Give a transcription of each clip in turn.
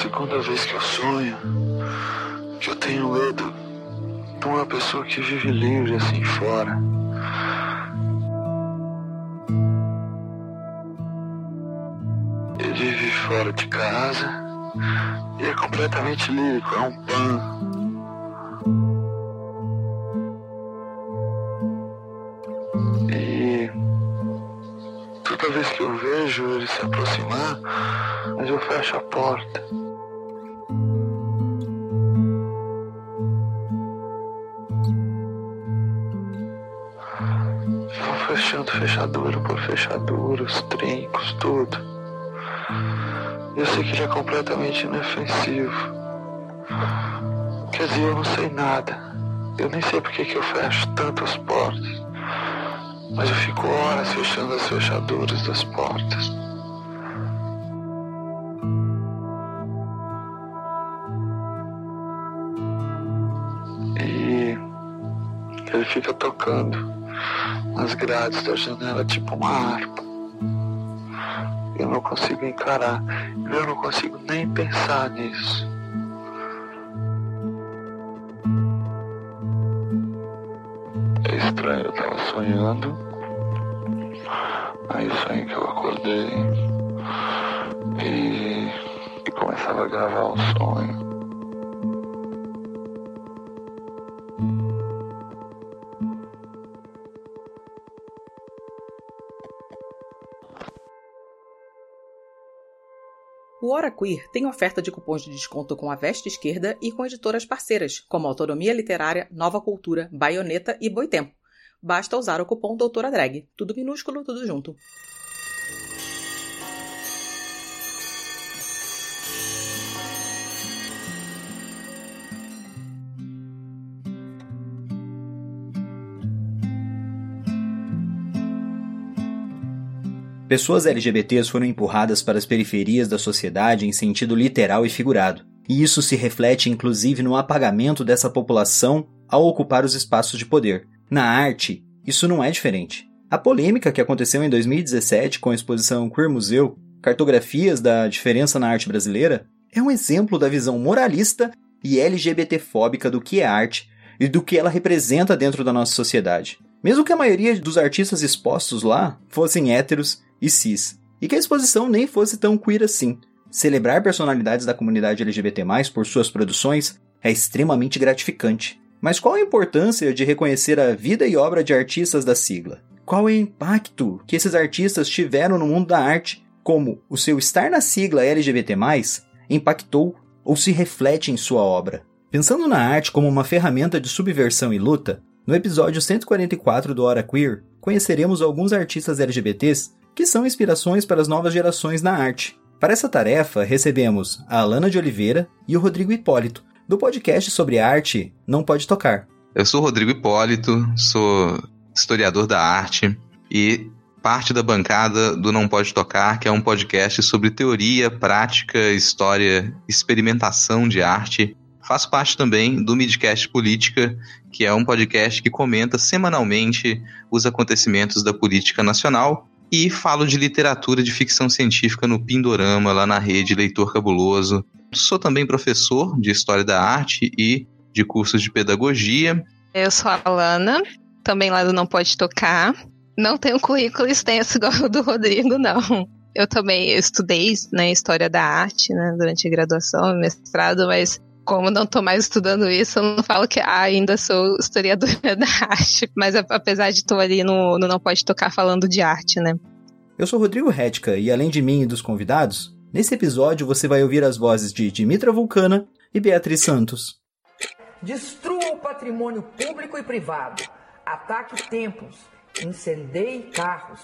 segunda vez que eu sonho que eu tenho medo de uma pessoa que vive livre assim fora. Ele vive fora de casa e é completamente lírico, é um pan. E toda vez que eu vejo ele se aproximar, mas eu fecho a porta. Fechadura por fechadura, os trincos, tudo. Eu sei que ele é completamente inofensivo. Quer dizer, eu não sei nada. Eu nem sei porque que eu fecho tantas portas. Mas eu fico horas fechando as fechaduras das portas. E ele fica tocando nas grades da janela tipo uma harpa. Eu não consigo encarar, eu não consigo nem pensar nisso. É estranho, eu tava sonhando. Aí sonhei que eu acordei e, e começava a gravar o sonho. Queer tem oferta de cupons de desconto com a Veste Esquerda e com editoras parceiras, como Autonomia Literária, Nova Cultura, Baioneta e Boitempo. Basta usar o cupom Doutora Drag. Tudo minúsculo, tudo junto. Pessoas LGBTs foram empurradas para as periferias da sociedade em sentido literal e figurado. E isso se reflete inclusive no apagamento dessa população ao ocupar os espaços de poder. Na arte, isso não é diferente. A polêmica que aconteceu em 2017 com a exposição Queer Museu, Cartografias da Diferença na Arte Brasileira, é um exemplo da visão moralista e LGBTfóbica do que é arte e do que ela representa dentro da nossa sociedade. Mesmo que a maioria dos artistas expostos lá fossem héteros e cis, e que a exposição nem fosse tão queer assim. Celebrar personalidades da comunidade LGBT+, por suas produções, é extremamente gratificante. Mas qual a importância de reconhecer a vida e obra de artistas da sigla? Qual é o impacto que esses artistas tiveram no mundo da arte? Como o seu estar na sigla LGBT+, impactou ou se reflete em sua obra? Pensando na arte como uma ferramenta de subversão e luta, no episódio 144 do Hora Queer, conheceremos alguns artistas LGBTs que são inspirações para as novas gerações na arte. Para essa tarefa, recebemos a Alana de Oliveira e o Rodrigo Hipólito, do podcast sobre arte Não Pode Tocar. Eu sou o Rodrigo Hipólito, sou historiador da arte e parte da bancada do Não Pode Tocar, que é um podcast sobre teoria, prática, história, experimentação de arte. Faço parte também do Midcast Política, que é um podcast que comenta semanalmente os acontecimentos da política nacional e falo de literatura de ficção científica no Pindorama, lá na rede Leitor Cabuloso. Sou também professor de História da Arte e de cursos de Pedagogia. Eu sou a Alana, também lá do Não Pode Tocar. Não tenho currículo extenso igual o do Rodrigo, não. Eu também estudei né, História da Arte né, durante a graduação, mestrado, mas como não estou mais estudando isso, eu não falo que ah, ainda sou historiadora da arte. Mas apesar de estar ali no, no Não Pode Tocar falando de arte, né? Eu sou Rodrigo Redka e além de mim e dos convidados, nesse episódio você vai ouvir as vozes de Dimitra Vulcana e Beatriz Santos. Destrua o patrimônio público e privado. Ataque templos. Incendeie carros.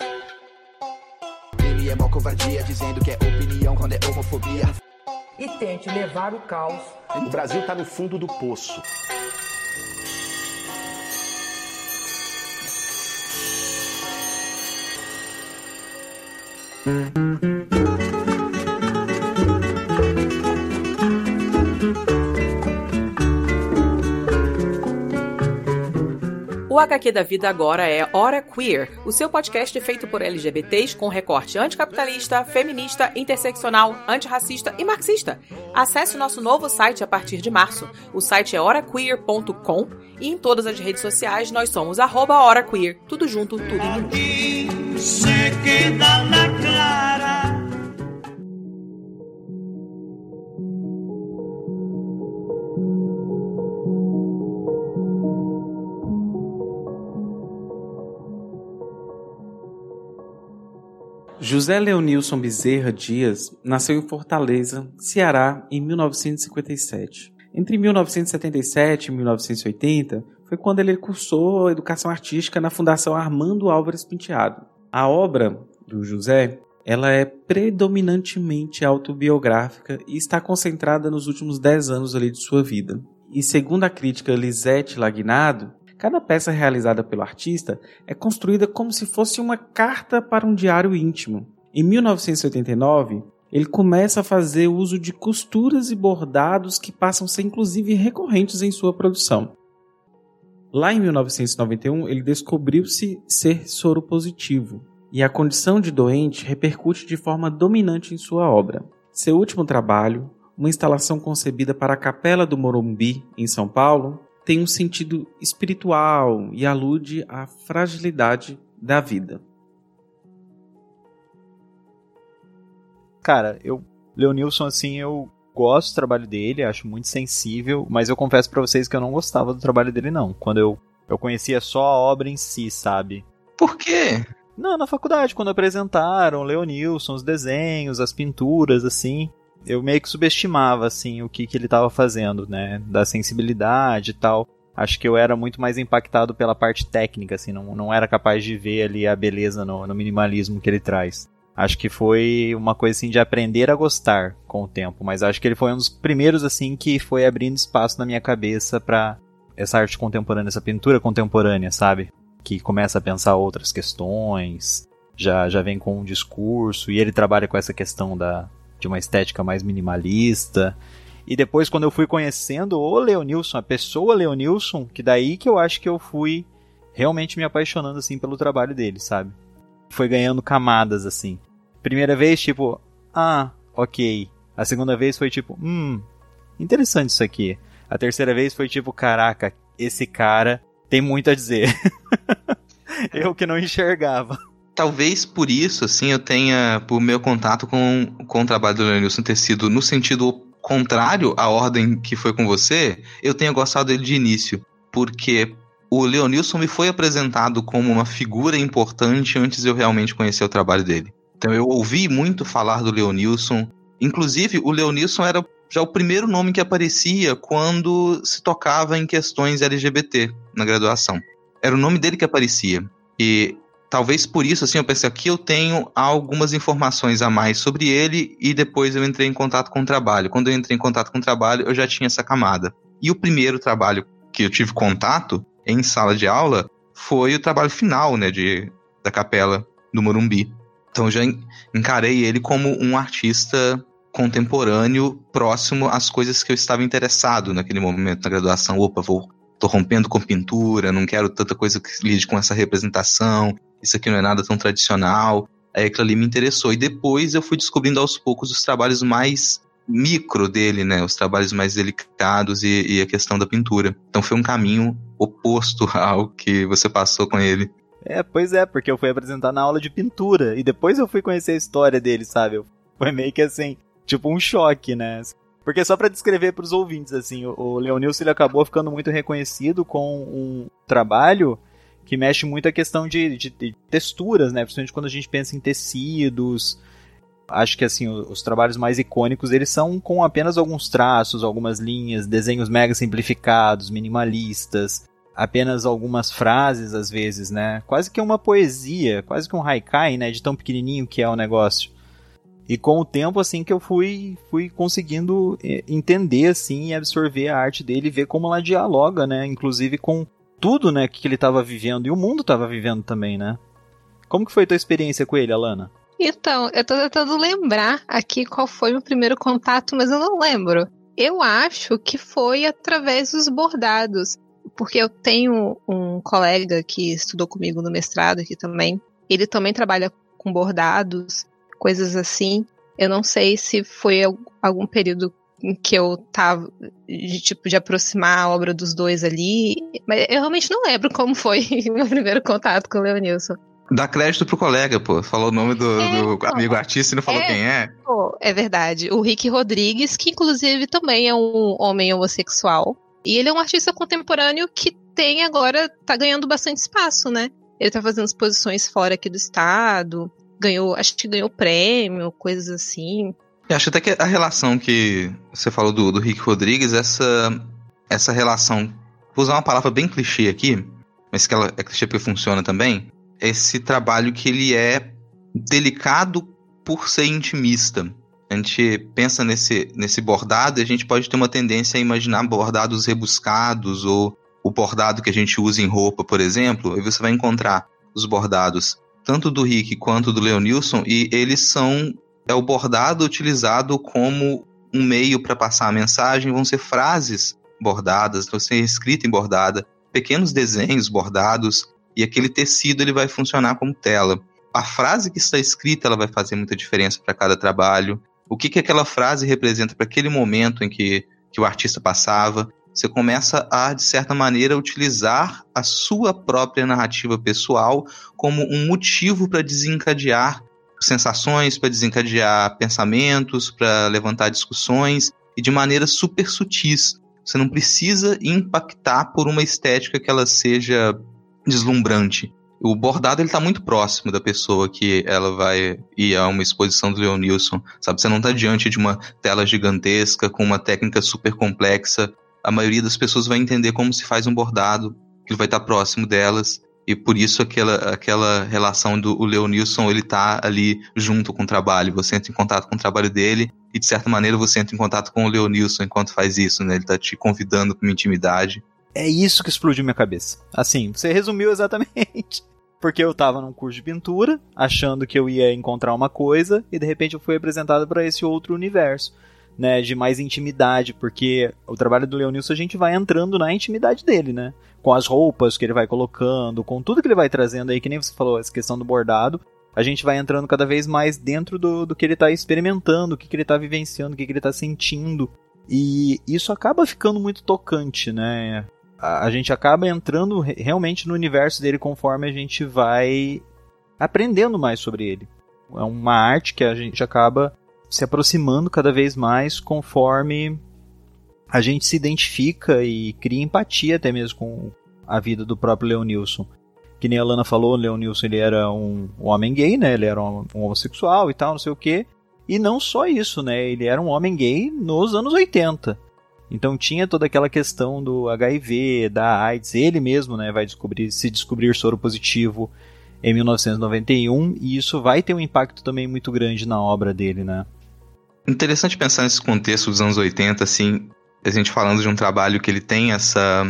Ele é mó covardia, dizendo que é opinião quando é homofobia. E tente levar o caos. O Brasil tá no fundo do poço. O HQ da vida agora é Hora Queer, o seu podcast feito por LGBTs com recorte anticapitalista, feminista, interseccional, antirracista e marxista. Acesse nosso novo site a partir de março. O site é horaqueer.com e em todas as redes sociais nós somos arroba. Tudo junto, tudo em. José Leonilson Bezerra Dias nasceu em Fortaleza, Ceará, em 1957. Entre 1977 e 1980 foi quando ele cursou educação artística na Fundação Armando Álvares Penteado. A obra do José ela é predominantemente autobiográfica e está concentrada nos últimos 10 anos ali de sua vida. E segundo a crítica Lisette Lagnado, Cada peça realizada pelo artista é construída como se fosse uma carta para um diário íntimo. Em 1989, ele começa a fazer uso de costuras e bordados que passam a ser inclusive recorrentes em sua produção. Lá em 1991, ele descobriu-se ser soro positivo, e a condição de doente repercute de forma dominante em sua obra. Seu último trabalho, uma instalação concebida para a Capela do Morumbi, em São Paulo, tem um sentido espiritual e alude à fragilidade da vida. Cara, eu Leonilson assim, eu gosto do trabalho dele, acho muito sensível, mas eu confesso para vocês que eu não gostava do trabalho dele não. Quando eu eu conhecia só a obra em si, sabe? Por quê? Não, na faculdade, quando apresentaram Leonilson, os desenhos, as pinturas, assim eu meio que subestimava, assim, o que, que ele estava fazendo, né? Da sensibilidade e tal. Acho que eu era muito mais impactado pela parte técnica, assim, não, não era capaz de ver ali a beleza no, no minimalismo que ele traz. Acho que foi uma coisa assim de aprender a gostar com o tempo, mas acho que ele foi um dos primeiros assim que foi abrindo espaço na minha cabeça para essa arte contemporânea, essa pintura contemporânea, sabe? Que começa a pensar outras questões, já já vem com um discurso e ele trabalha com essa questão da de uma estética mais minimalista. E depois, quando eu fui conhecendo o Leonilson, a pessoa Leonilson, que daí que eu acho que eu fui realmente me apaixonando, assim, pelo trabalho dele, sabe? Foi ganhando camadas, assim. Primeira vez, tipo, ah, ok. A segunda vez foi tipo, hum, interessante isso aqui. A terceira vez foi tipo, caraca, esse cara tem muito a dizer. eu que não enxergava talvez por isso, assim, eu tenha, por meu contato com, com o trabalho do Leonilson ter sido no sentido contrário à ordem que foi com você, eu tenha gostado dele de início. Porque o Leonilson me foi apresentado como uma figura importante antes de eu realmente conhecer o trabalho dele. Então eu ouvi muito falar do Leonilson. Inclusive, o Leonilson era já o primeiro nome que aparecia quando se tocava em questões LGBT na graduação. Era o nome dele que aparecia. E talvez por isso, assim, eu pensei aqui eu tenho algumas informações a mais sobre ele e depois eu entrei em contato com o trabalho. Quando eu entrei em contato com o trabalho, eu já tinha essa camada. E o primeiro trabalho que eu tive contato em sala de aula foi o trabalho final, né, de, da capela do Morumbi. Então já encarei ele como um artista contemporâneo próximo às coisas que eu estava interessado naquele momento na graduação. Opa, vou tô rompendo com pintura, não quero tanta coisa que lide com essa representação, isso aqui não é nada tão tradicional. Aí aquilo ali me interessou. E depois eu fui descobrindo aos poucos os trabalhos mais micro dele, né? Os trabalhos mais delicados e, e a questão da pintura. Então foi um caminho oposto ao que você passou com ele. É, pois é, porque eu fui apresentar na aula de pintura e depois eu fui conhecer a história dele, sabe? Foi meio que assim, tipo um choque, né? Porque só para descrever para os ouvintes, assim, o Leonilson ele acabou ficando muito reconhecido com um trabalho que mexe muito a questão de, de, de, texturas, né? Principalmente quando a gente pensa em tecidos. Acho que assim, os, os, trabalhos mais icônicos, eles são com apenas alguns traços, algumas linhas, desenhos mega simplificados, minimalistas, apenas algumas frases às vezes, né? Quase que uma poesia, quase que um haikai, né, de tão pequenininho que é o negócio. E com o tempo assim que eu fui fui conseguindo eh, entender assim e absorver a arte dele ver como ela dialoga, né, inclusive com tudo, né, que ele estava vivendo e o mundo estava vivendo também, né? Como que foi a tua experiência com ele, Alana? Então, eu tô tentando lembrar aqui qual foi o primeiro contato, mas eu não lembro. Eu acho que foi através dos bordados, porque eu tenho um colega que estudou comigo no mestrado aqui também. Ele também trabalha com bordados, coisas assim. Eu não sei se foi algum período que eu tava de tipo de aproximar a obra dos dois ali, mas eu realmente não lembro como foi meu primeiro contato com o Leonilson. Dá crédito pro colega, pô. Falou o nome do, É, do pô. amigo artista e não falou É. quem é. Pô, é verdade. O Rick Rodrigues, que inclusive também é um homem homossexual. E ele é um artista contemporâneo que tem agora, tá ganhando bastante espaço, né? Ele tá fazendo exposições fora aqui do estado. Ganhou, acho que ganhou prêmio, coisas assim. Eu acho até que a relação que você falou do, do Rick Rodrigues, essa, essa relação, vou usar uma palavra bem clichê aqui, mas que ela é clichê porque funciona também, esse trabalho que ele é delicado por ser intimista. A gente pensa nesse, nesse bordado e a gente pode ter uma tendência a imaginar bordados rebuscados ou o bordado que a gente usa em roupa, por exemplo, aí você vai encontrar os bordados tanto do Rick quanto do Leonilson e eles são é o bordado utilizado como um meio para passar a mensagem, vão ser frases bordadas, vão ser escrita em bordada, pequenos desenhos bordados e aquele tecido ele vai funcionar como tela. A frase que está escrita ela vai fazer muita diferença para cada trabalho. O que, que aquela frase representa para aquele momento em que, que o artista passava. Você começa a, de certa maneira, utilizar a sua própria narrativa pessoal como um motivo para desencadear sensações, para desencadear pensamentos, para levantar discussões e de maneira super sutis. Você não precisa impactar por uma estética que ela seja deslumbrante. O bordado ele tá muito próximo da pessoa que ela vai ir a uma exposição do Leonilson, sabe? Você não tá diante de uma tela gigantesca com uma técnica super complexa. A maioria das pessoas vai entender como se faz um bordado, que vai estar próximo delas. E por isso aquela, aquela relação do Leonilson, ele tá ali junto com o trabalho. Você entra em contato com o trabalho dele e, de certa maneira, você entra em contato com o Leonilson enquanto faz isso, né? Ele tá te convidando para uma intimidade. É isso que explodiu minha cabeça. Assim, você resumiu exatamente. Porque eu tava num curso de pintura, achando que eu ia encontrar uma coisa, e de repente eu fui apresentado para esse outro universo, né? De mais intimidade, porque o trabalho do Leonilson a gente vai entrando na intimidade dele, né? Com as roupas que ele vai colocando, com tudo que ele vai trazendo aí, que nem você falou, essa questão do bordado. A gente vai entrando cada vez mais dentro do, do que ele tá experimentando, o que, que ele tá vivenciando, o que, que ele tá sentindo. E isso acaba ficando muito tocante, né? A, gente acaba entrando re- realmente no universo dele conforme a gente vai aprendendo mais sobre ele. É uma arte que a gente acaba se aproximando cada vez mais conforme a gente se identifica e cria empatia até mesmo com a vida do próprio Leonilson. Que nem a Lana falou, o Leonilson ele era um, homem gay, né? Ele era um, um homossexual e tal, não sei o quê. E não só isso, né? Ele era um homem gay nos anos 80. Então tinha toda aquela questão do HIV, da AIDS, ele mesmo, né, vai descobrir se descobrir soro positivo em 1991 e isso vai ter um impacto também muito grande na obra dele, né? Interessante pensar nesse contexto dos anos 80, assim, a gente falando de um trabalho que ele tem essa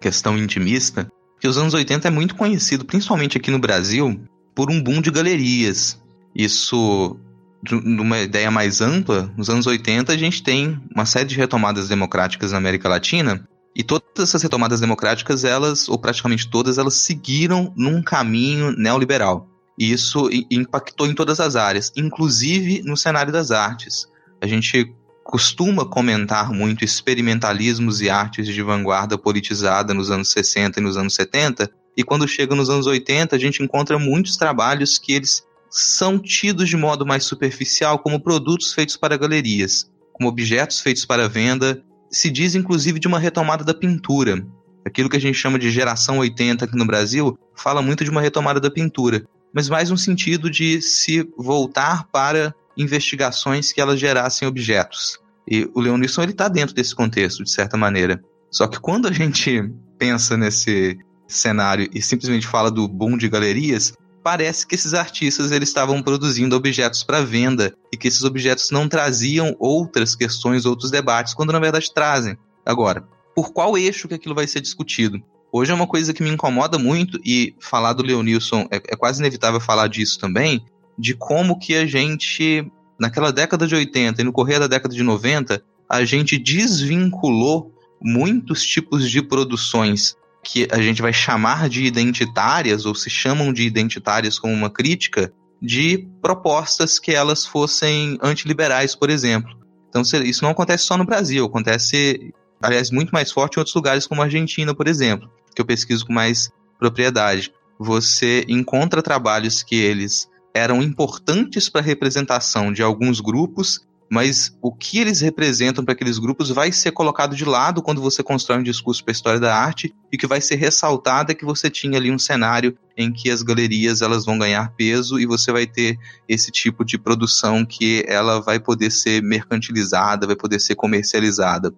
questão intimista, que os anos 80 é muito conhecido, principalmente aqui no Brasil, por um boom de galerias. Isso, de uma ideia mais ampla, nos anos 80 a gente tem uma série de retomadas democráticas na América Latina, e todas essas retomadas democráticas, elas, ou praticamente todas, elas seguiram num caminho neoliberal. E isso impactou em todas as áreas, inclusive no cenário das artes. A gente costuma comentar muito experimentalismos e artes de vanguarda politizada nos anos 60 e nos anos 70, e quando chega nos anos 80, a gente encontra muitos trabalhos que eles são tidos de modo mais superficial como produtos feitos para galerias, como objetos feitos para venda. Se diz inclusive de uma retomada da pintura. Aquilo que a gente chama de geração 80 aqui no Brasil fala muito de uma retomada da pintura, mas mais um sentido de se voltar para investigações que elas gerassem objetos. E o Leonisson ele está dentro desse contexto, de certa maneira. Só que quando a gente pensa nesse cenário e simplesmente fala do boom de galerias, parece que esses artistas eles estavam produzindo objetos para venda e que esses objetos não traziam outras questões, outros debates, quando na verdade trazem. Agora, por qual eixo que aquilo vai ser discutido? Hoje é uma coisa que me incomoda muito e falar do Leonilson é, é quase inevitável falar disso também, de como que a gente naquela década de 80 e no correr da década de 90, a gente desvinculou muitos tipos de produções que a gente vai chamar de identitárias ou se chamam de identitárias como uma crítica de propostas que elas fossem antiliberais, por exemplo. Então isso não acontece só no Brasil, acontece, aliás, muito mais forte em outros lugares como a Argentina, por exemplo, que eu pesquiso com mais propriedade. Você encontra trabalhos que eles eram importantes para a representação de alguns grupos mas o que eles representam para aqueles grupos vai ser colocado de lado quando você constrói um discurso para a história da arte e que vai ser ressaltado é que você tinha ali um cenário em que as galerias elas vão ganhar peso e você vai ter esse tipo de produção que ela vai poder ser mercantilizada, vai poder ser comercializada.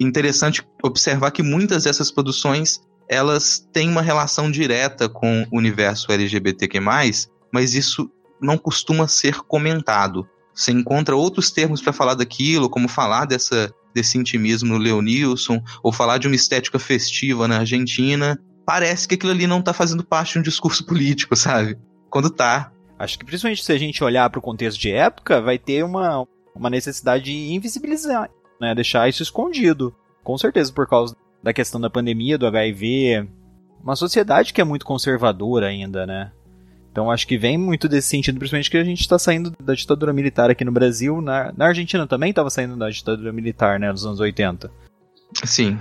Interessante observar que muitas dessas produções elas têm uma relação direta com o universo LGBTQ+, mas isso não costuma ser comentado. Você encontra outros termos para falar daquilo, como falar dessa, desse intimismo no Leonilson, ou falar de uma estética festiva na Argentina. Parece que aquilo ali não está fazendo parte de um discurso político, sabe? Quando tá. Acho que principalmente se a gente olhar para o contexto de época, vai ter uma, uma necessidade de invisibilizar, né? Deixar isso escondido. Com certeza, por causa da questão da pandemia, do HIV. Uma sociedade que é muito conservadora ainda, né? Então acho que vem muito desse sentido, principalmente que a gente está saindo da ditadura militar aqui no Brasil. Na, na Argentina também estava saindo da ditadura militar, né, nos anos 80. Sim.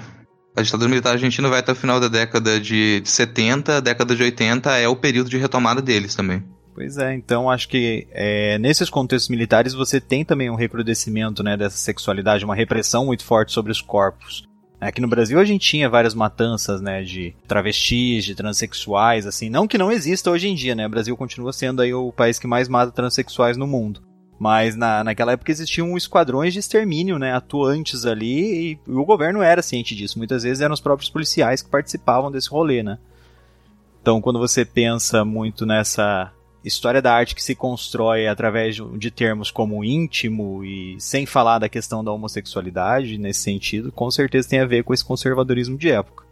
A ditadura militar argentina vai até o final da década de 70, a década de 80 é o período de retomada deles também. Pois é, então acho que é, nesses contextos militares você tem também um recrudescimento né, dessa sexualidade, uma repressão muito forte sobre os corpos. Aqui no Brasil a gente tinha várias matanças, né, de travestis, de transexuais, assim, não que não exista hoje em dia, né, o Brasil continua sendo aí o país que mais mata transexuais no mundo. Mas na, naquela época existiam esquadrões de extermínio, né, atuantes ali, e, e o governo era ciente disso. Muitas vezes eram os próprios policiais que participavam desse rolê, né. Então, quando você pensa muito nessa história da arte que se constrói através de termos como íntimo e sem falar da questão da homossexualidade nesse sentido, com certeza tem a ver com esse conservadorismo de época,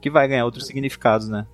que vai ganhar outros significados, né?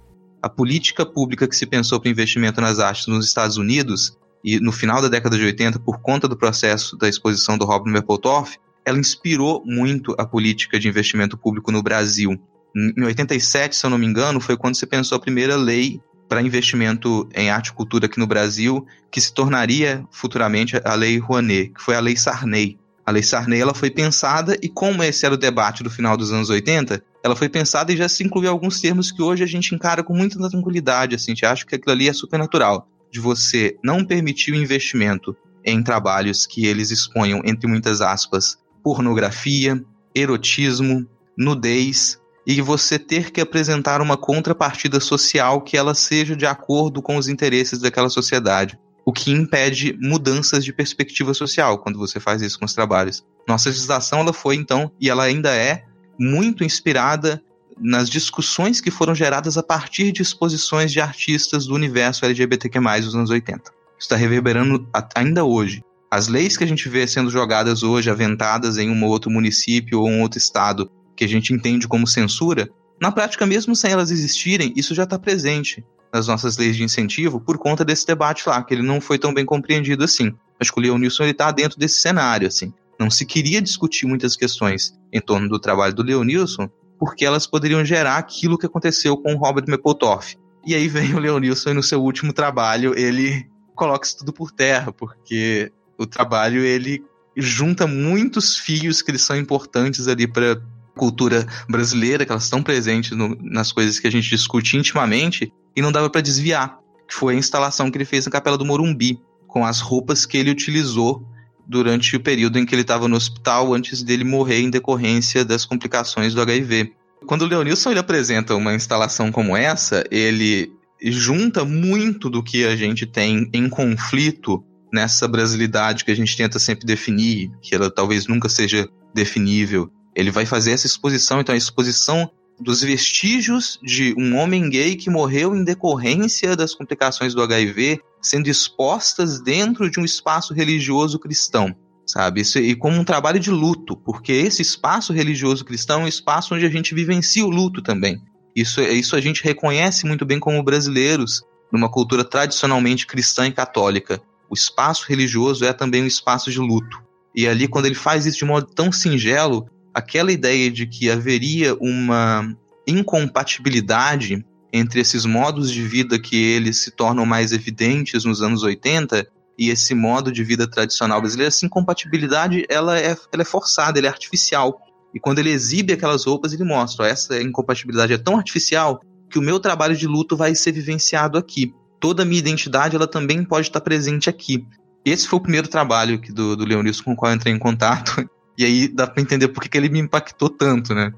A política pública que se pensou para investimento nas artes nos Estados Unidos e no final da década de 80, por conta do processo da exposição do Robert Mapplethorpe, ela inspirou muito a política de investimento público no Brasil. Em 87, se eu não me engano, foi quando se pensou a primeira lei para investimento em arte e cultura aqui no Brasil, que se tornaria futuramente a Lei Rouanet, que foi a Lei Sarney. A Lei Sarney ela foi pensada, e como esse era o debate do final dos anos 80, ela foi pensada e já se incluiu alguns termos que hoje a gente encara com muita tranquilidade. Assim, a gente acha que aquilo ali é supernatural, de você não permitir o investimento em trabalhos que eles exponham, entre muitas aspas, pornografia, erotismo, nudez, e você ter que apresentar uma contrapartida social que ela seja de acordo com os interesses daquela sociedade. O que impede mudanças de perspectiva social quando você faz isso com os trabalhos. Nossa legislação ela foi então e ela ainda é muito inspirada nas discussões que foram geradas a partir de exposições de artistas do universo LGBTQ+, dos anos 80. Isso está reverberando ainda hoje. As leis que a gente vê sendo jogadas hoje, aventadas em um outro município ou um outro estado, que a gente entende como censura, na prática, mesmo sem elas existirem, isso já está presente nas nossas leis de incentivo por conta desse debate lá, que ele não foi tão bem compreendido assim. Acho que o Leonilson está dentro desse cenário, assim. Não se queria discutir muitas questões em torno do trabalho do Leonilson, porque elas poderiam gerar aquilo que aconteceu com o Robert Mapplethorpe. E aí vem o Leonilson e no seu último trabalho ele coloca isso tudo por terra, porque o trabalho ele junta muitos fios que eles são importantes ali para cultura brasileira, que elas estão presentes no, nas coisas que a gente discute intimamente, e não dava para desviar, que foi a instalação que ele fez na Capela do Morumbi, com as roupas que ele utilizou durante o período em que ele estava no hospital antes dele morrer em decorrência das complicações do HIV. Quando o Leonilson ele apresenta uma instalação como essa, ele junta muito do que a gente tem em conflito nessa brasilidade que a gente tenta sempre definir, que ela talvez nunca seja definível, ele vai fazer essa exposição, então a exposição dos vestígios de um homem gay que morreu em decorrência das complicações do HIV sendo expostas dentro de um espaço religioso cristão, sabe? E como um trabalho de luto, porque esse espaço religioso cristão é um espaço onde a gente vivencia o luto também. Isso, isso a gente reconhece muito bem como brasileiros, numa cultura tradicionalmente cristã e católica. O espaço religioso é também um espaço de luto. E ali, quando ele faz isso de modo tão singelo, aquela ideia de que haveria uma incompatibilidade entre esses modos de vida que eles se tornam mais evidentes nos anos 80 e esse modo de vida tradicional brasileiro, essa incompatibilidade ela é, ela é forçada, ela é artificial. E quando ele exibe aquelas roupas, ele mostra: ó, essa incompatibilidade é tão artificial que o meu trabalho de luto vai ser vivenciado aqui. Toda a minha identidade ela também pode estar presente aqui. Esse foi o primeiro trabalho do, do Leonilson com o qual eu entrei em contato. E aí dá pra entender por que ele me impactou tanto, né?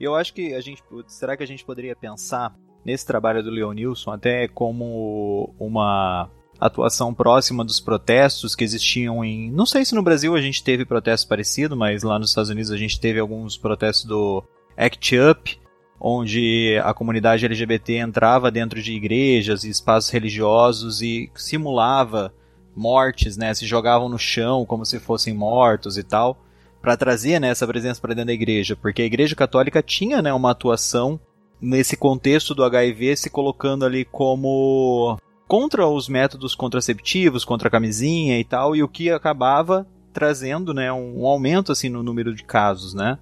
Eu acho que a gente. Será que a gente poderia pensar nesse trabalho do Leonilson até como uma atuação próxima dos protestos que existiam em. Não sei se no Brasil a gente teve protesto parecido, mas lá nos Estados Unidos a gente teve alguns protestos do Act Up, onde a comunidade LGBT entrava dentro de igrejas e espaços religiosos e simulava mortes, né? Se jogavam no chão como se fossem mortos e tal, para trazer né, essa presença para dentro da igreja, porque a igreja católica tinha né, uma atuação nesse contexto do HIV se colocando ali como contra os métodos contraceptivos, contra a camisinha e tal, e o que acabava trazendo, né, um aumento assim no número de casos, né?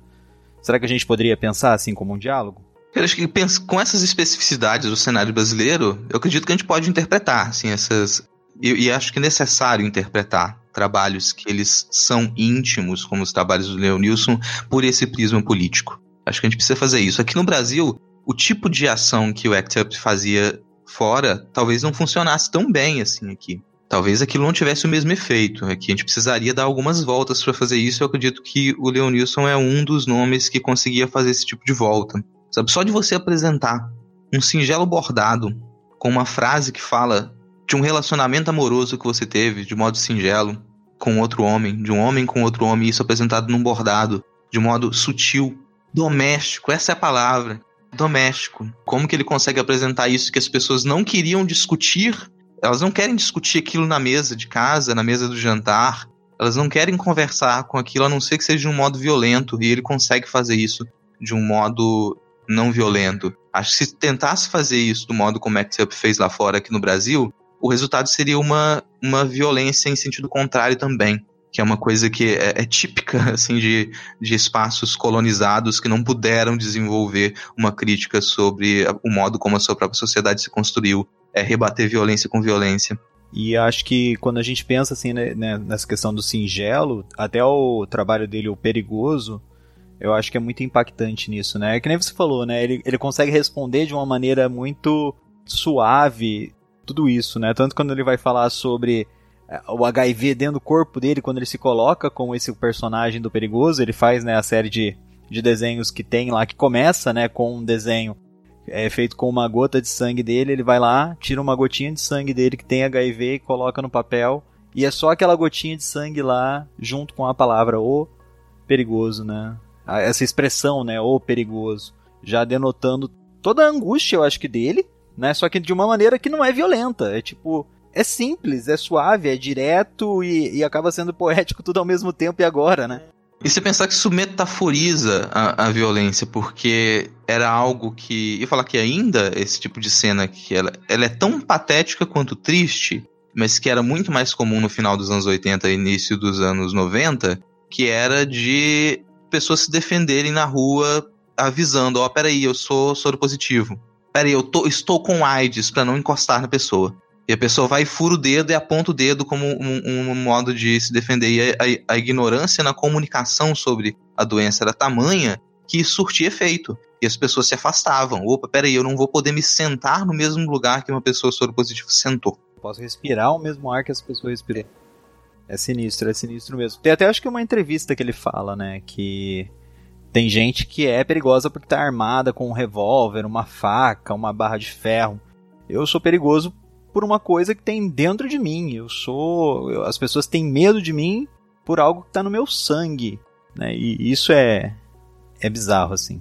Será que a gente poderia pensar assim como um diálogo? Eu acho que com essas especificidades do cenário brasileiro, eu acredito que a gente pode interpretar assim essas e, e acho que é necessário interpretar trabalhos que eles são íntimos, como os trabalhos do Leonilson, por esse prisma político. Acho que a gente precisa fazer isso. Aqui no Brasil, o tipo de ação que o ACT UP fazia fora talvez não funcionasse tão bem assim aqui. Talvez aquilo não tivesse o mesmo efeito. Aqui a gente precisaria dar algumas voltas para fazer isso. Eu acredito que o Leonilson é um dos nomes que conseguia fazer esse tipo de volta. Sabe, só de você apresentar um singelo bordado com uma frase que fala de um relacionamento amoroso que você teve de modo singelo com outro homem, de um homem com outro homem, isso apresentado num bordado, de modo sutil, doméstico, essa é a palavra doméstico. Como que ele consegue apresentar isso que as pessoas não queriam discutir? Elas não querem discutir aquilo na mesa de casa, na mesa do jantar. Elas não querem conversar com aquilo, a não ser que seja de um modo violento. E ele consegue fazer isso de um modo não violento. Acho que se tentasse fazer isso do modo como Act Up fez lá fora aqui no Brasil, o resultado seria uma, uma violência em sentido contrário também que é uma coisa que é, é, típica assim de, de espaços colonizados que não puderam desenvolver uma crítica sobre o modo como a sua própria sociedade se construiu, é rebater violência com violência. E acho que quando a gente pensa assim né, né, nessa questão do singelo, até o trabalho dele, o perigoso, eu acho que é muito impactante nisso, né? É que nem você falou, né? Ele, ele consegue responder de uma maneira muito suave tudo isso, né? Tanto quando ele vai falar sobre é, o HIV dentro do corpo dele quando ele se coloca como esse personagem do perigoso. Ele faz né, a série de, de desenhos que tem lá, que começa né, com um desenho é, feito com uma gota de sangue dele. Ele vai lá, tira uma gotinha de sangue dele que tem HIV e coloca no papel. E é só aquela gotinha de sangue lá, junto com a palavra o perigoso, né? Essa expressão, né? O perigoso. Já denotando toda a angústia, eu acho que dele, né? Só que de uma maneira que não é violenta. É tipo, é simples, é suave, é direto e, e acaba sendo poético tudo ao mesmo tempo e agora, né? E você pensar que isso metaforiza a, a violência, porque era algo que. Eu falar que ainda esse tipo de cena que ela, ela é tão patética quanto triste, mas que era muito mais comum no final dos anos 80 e início dos anos 90, que era de pessoas se defenderem na rua avisando, ó, oh, peraí, eu sou soro positivo. Peraí, eu tô, estou com AIDS para não encostar na pessoa. E a pessoa vai fura o dedo e aponta o dedo como um, um modo de se defender. E a, a, ignorância na comunicação sobre a doença era tamanha que surtia efeito. E as pessoas se afastavam. Opa, peraí, eu não vou poder me sentar no mesmo lugar que uma pessoa soropositiva sentou. Posso respirar o mesmo ar que as pessoas respiram. É sinistro, é sinistro mesmo. Tem até acho que uma entrevista que ele fala, né, que tem gente que é perigosa porque tá armada com um revólver, uma faca, uma barra de ferro. Eu sou perigoso por uma coisa que tem dentro de mim. Eu sou. Eu, as pessoas têm medo de mim por algo que está no meu sangue. Né? E isso é, é bizarro, assim.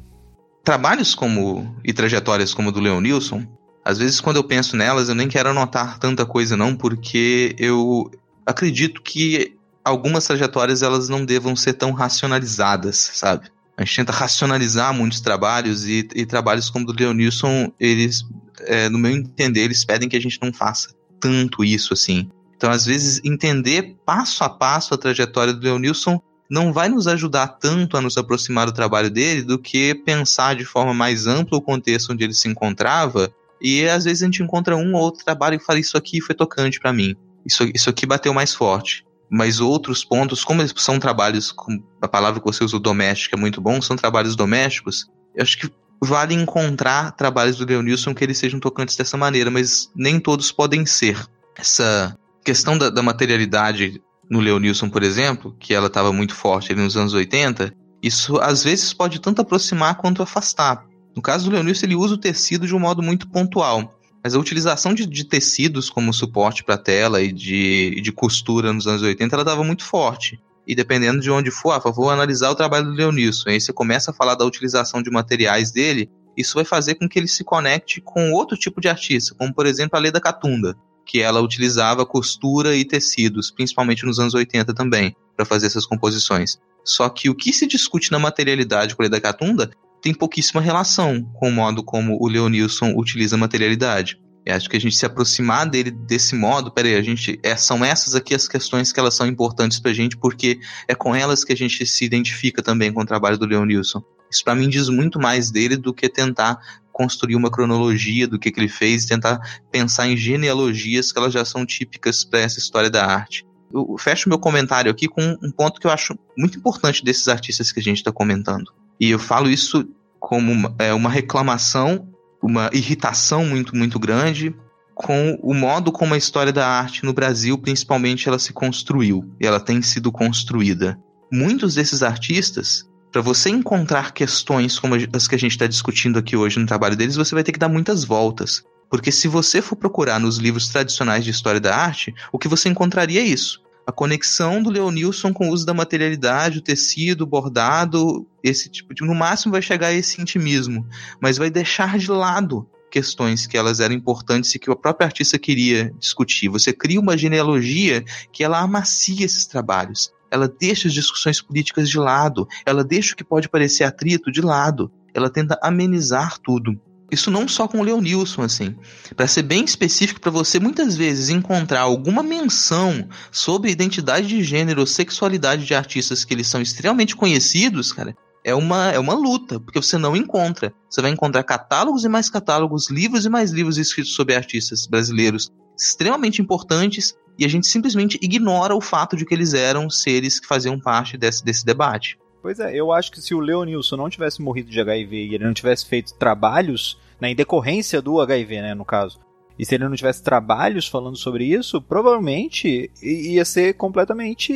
Trabalhos como e trajetórias como o do Leonilson, às vezes quando eu penso nelas, eu nem quero anotar tanta coisa, não, porque eu acredito que algumas trajetórias elas não devam ser tão racionalizadas, sabe? A gente tenta racionalizar muitos trabalhos e, e trabalhos como o do Leonilson, eles é, no meu entender, eles pedem que a gente não faça tanto isso assim. Então, às vezes, entender passo a passo a trajetória do Leonilson não vai nos ajudar tanto a nos aproximar do trabalho dele do que pensar de forma mais ampla o contexto onde ele se encontrava. E às vezes a gente encontra um ou outro trabalho e fala: Isso aqui foi tocante para mim. isso, isso aqui bateu mais forte. Mas outros pontos, como eles são trabalhos, a palavra que você usou, doméstico, é muito bom, são trabalhos domésticos, eu acho que vale encontrar trabalhos do Leonilson que eles sejam tocantes dessa maneira, mas nem todos podem ser. Essa questão da, da materialidade no Leonilson, por exemplo, que ela estava muito forte ali nos anos 80, isso às vezes pode tanto aproximar quanto afastar. No caso do Leonilson, ele usa o tecido de um modo muito pontual. Mas a utilização de, de tecidos como suporte para tela e de, de costura nos anos 80 ela estava muito forte. E dependendo de onde for, ah, vou analisar o trabalho do Leonilson. Aí você começa a falar da utilização de materiais dele, isso vai fazer com que ele se conecte com outro tipo de artista, como por exemplo a Leda Catunda, que ela utilizava costura e tecidos, principalmente nos anos 80 também, para fazer essas composições. Só que o que se discute na materialidade com a Leda Catunda tem pouquíssima relação com o modo como o Leonilson utiliza a materialidade. E acho que a gente se aproximar dele desse modo, peraí, a gente, é, são essas aqui as questões que elas são importantes pra gente, porque é com elas que a gente se identifica também com o trabalho do Leonilson. Isso para mim diz muito mais dele do que tentar construir uma cronologia do que, que ele fez, tentar pensar em genealogias que elas já são típicas para essa história da arte. Eu fecho meu comentário aqui com um ponto que eu acho muito importante desses artistas que a gente está comentando. E eu falo isso como uma, é, uma reclamação, uma irritação muito, muito grande com o modo como a história da arte no Brasil, principalmente, ela se construiu e ela tem sido construída. Muitos desses artistas para você encontrar questões como as que a gente está discutindo aqui hoje no trabalho deles, você vai ter que dar muitas voltas. Porque se você for procurar nos livros tradicionais de história da arte, o que você encontraria é isso. A conexão do Leonilson com o uso da materialidade, o tecido, o bordado, esse tipo de. No máximo vai chegar a esse intimismo, mas vai deixar de lado questões que elas eram importantes e que a própria artista queria discutir. Você cria uma genealogia que ela amacia esses trabalhos ela deixa as discussões políticas de lado, ela deixa o que pode parecer atrito de lado, ela tenta amenizar tudo. Isso não só com o Leonilson, assim. Para ser bem específico, para você muitas vezes encontrar alguma menção sobre identidade de gênero ou sexualidade de artistas que eles são extremamente conhecidos, cara, é uma, é uma luta, porque você não encontra. Você vai encontrar catálogos e mais catálogos, livros e mais livros escritos sobre artistas brasileiros extremamente importantes e a gente simplesmente ignora o fato de que eles eram seres que faziam parte desse, desse debate. Pois é, eu acho que se o Leonilson não tivesse morrido de HIV e ele não tivesse feito trabalhos, né, em decorrência do HIV, né, no caso, e se ele não tivesse trabalhos falando sobre isso, provavelmente ia ser completamente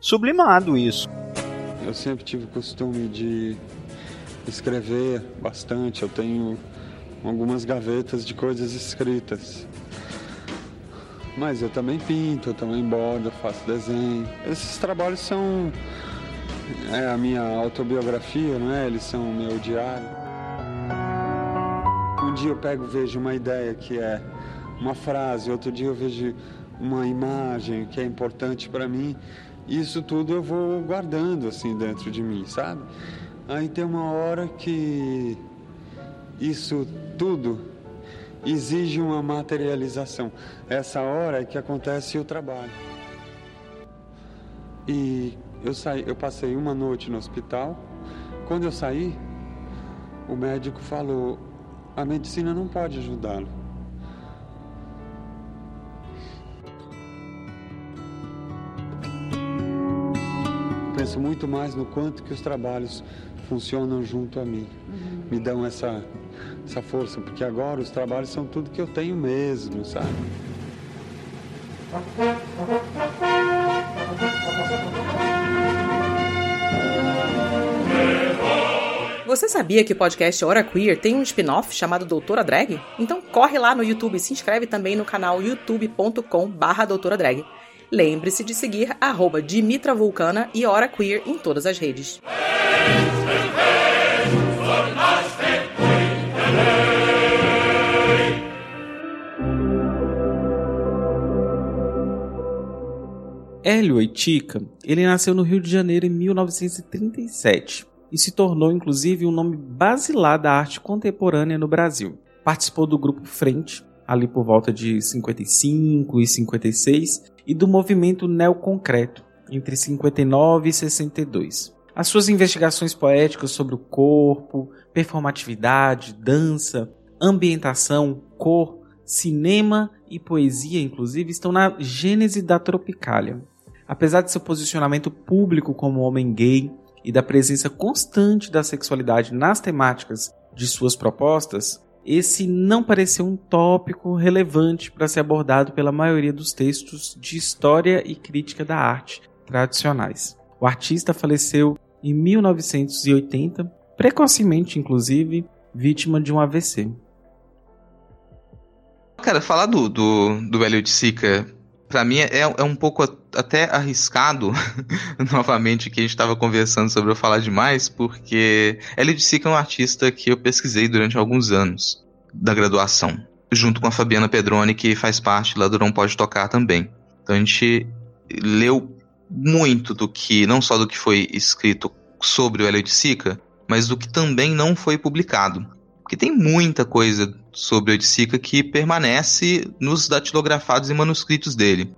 sublimado isso. Eu sempre tive o costume de escrever bastante, eu tenho algumas gavetas de coisas escritas. Mas eu também pinto, eu também bordo, faço desenho. Esses trabalhos são é a minha autobiografia, não é? Eles são o meu diário. Um dia eu pego vejo uma ideia que é uma frase, outro dia eu vejo uma imagem que é importante para mim. Isso tudo eu vou guardando assim dentro de mim, sabe? Aí tem uma hora que isso tudo exige uma materialização. Essa hora é que acontece o trabalho. E eu saí, eu passei uma noite no hospital. Quando eu saí, o médico falou: a medicina não pode ajudá-lo. Penso muito mais no quanto que os trabalhos funcionam junto a mim, uhum. me dão essa essa força, porque agora os trabalhos são tudo que eu tenho mesmo, sabe? Você sabia que o podcast Hora Queer tem um spin-off chamado Doutora Drag? Então corre lá no YouTube e se inscreve também no canal youtube.com barra Doutora Drag. Lembre-se de seguir arroba Dimitra Vulcana e Hora Queer em todas as redes. Hélio Oitica, ele nasceu no Rio de Janeiro em 1937 e se tornou inclusive um nome basilar da arte contemporânea no Brasil. Participou do grupo Frente, ali por volta de 55 e 56, e do movimento neoconcreto, entre 59 e 62. As suas investigações poéticas sobre o corpo, performatividade, dança, ambientação, cor, cinema e poesia, inclusive, estão na gênese da Tropicália. Apesar de seu posicionamento público como homem gay e da presença constante da sexualidade nas temáticas de suas propostas, esse não pareceu um tópico relevante para ser abordado pela maioria dos textos de história e crítica da arte tradicionais. O artista faleceu em 1980, precocemente inclusive, vítima de um AVC. Cara, falar do, do, do de Sica, pra mim é, é um pouco até arriscado, novamente, que a gente estava conversando sobre eu falar demais, porque Sica é um artista que eu pesquisei durante alguns anos da graduação, junto com a Fabiana Pedroni, que faz parte lá do Não Pode Tocar também. Então a gente leu muito do que, não só do que foi escrito sobre o de Sica, mas do que também não foi publicado. Porque tem muita coisa sobre Oiticica que permanece nos datilografados e manuscritos dele.